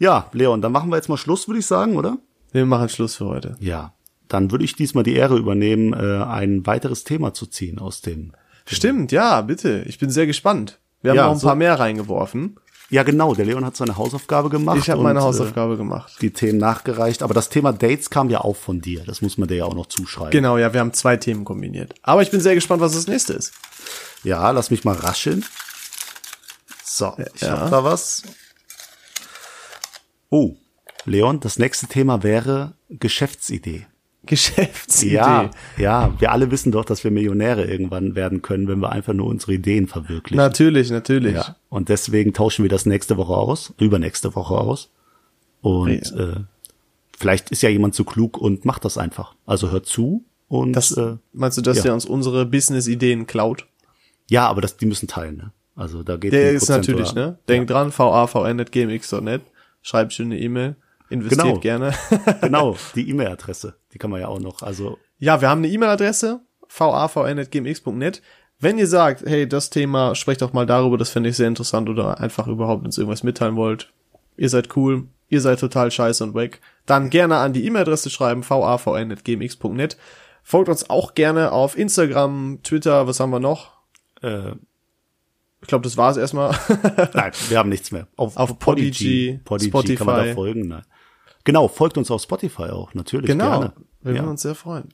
A: Ja, Leon, dann machen wir jetzt mal Schluss, würde ich sagen, oder?
B: Wir machen Schluss für heute.
A: Ja. Dann würde ich diesmal die Ehre übernehmen, äh, ein weiteres Thema zu ziehen aus dem.
B: Stimmt, ja, bitte. Ich bin sehr gespannt. Wir haben
A: Ja,
B: noch ein
A: so-
B: paar mehr reingeworfen.
A: Ja, genau. Der Leon hat seine Hausaufgabe gemacht.
B: Ich habe meine
A: und,
B: Hausaufgabe gemacht.
A: Äh, die Themen nachgereicht. Aber das Thema Dates kam ja auch von dir. Das muss man dir ja auch noch zuschreiben.
B: Genau, ja, wir haben zwei Themen kombiniert. Aber ich bin sehr gespannt, was das nächste ist.
A: Ja, lass mich mal rascheln. So, ich
B: Ja.
A: hab da was. Oh, Leon, das nächste Thema wäre Geschäftsidee.
B: Geschäftsidee.
A: Ja, ja, wir alle wissen doch, dass wir Millionäre irgendwann werden können, wenn wir einfach nur unsere Ideen verwirklichen.
B: Natürlich, natürlich.
A: Ja, und deswegen tauschen wir das nächste Woche aus, übernächste Woche aus. Und
B: Ja.
A: äh, vielleicht ist ja jemand so klug und macht das einfach. Also hört zu und
B: Das,
A: äh,
B: meinst du, dass
A: ja.
B: der uns unsere Business-Ideen klaut?
A: ja, aber das, die müssen teilen. Ne? Also da geht
B: Der ist
A: Prozent
B: natürlich,
A: oder-
B: ne? Denk dran, vavn.gmx.net. Schreibt schön eine E-Mail. Investiert
A: Genau.
B: gerne. (laughs)
A: Genau, (laughs) die E-Mail-Adresse, die kann man ja auch noch. Also
B: ja, wir haben eine E-Mail-Adresse, vavn.gmx.net. Wenn ihr sagt, hey, das Thema, sprecht doch mal darüber, das fände ich sehr interessant oder einfach überhaupt uns irgendwas mitteilen wollt. Ihr seid cool, ihr seid total scheiße und weg. Dann gerne an die E-Mail-Adresse schreiben, vavn.gmx.net. Folgt uns auch gerne auf Instagram, Twitter, was haben wir noch?
A: äh,
B: Ich glaube, das war's erstmal.
A: nein, wir haben nichts mehr. Auf,
B: Auf Podigy,
A: Podigy kann man da
B: Spotify.
A: folgen. Nein. Genau, folgt uns auf Spotify auch, natürlich.
B: Genau.
A: Gerne.
B: Wir
A: ja.
B: würden uns sehr freuen.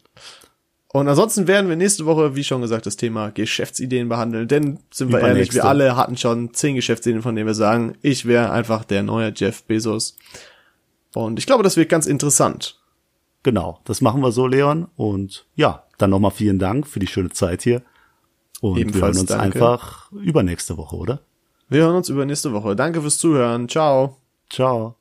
B: Und ansonsten werden wir nächste Woche, wie schon gesagt, das Thema Geschäftsideen behandeln. Denn, sind wir ehrlich,
A: Übernächste.
B: wir alle hatten schon zehn Geschäftsideen, von denen wir sagen, ich wäre einfach der neue Jeff Bezos. Und ich glaube, das wird ganz interessant.
A: Genau, das machen wir so, Leon. Und ja, dann nochmal vielen Dank für die schöne Zeit hier. Und wir
B: Ebenfalls
A: hören uns
B: danke.
A: einfach übernächste Woche, oder?
B: Wir hören uns über nächste Woche. Danke fürs Zuhören. Ciao.
A: Ciao.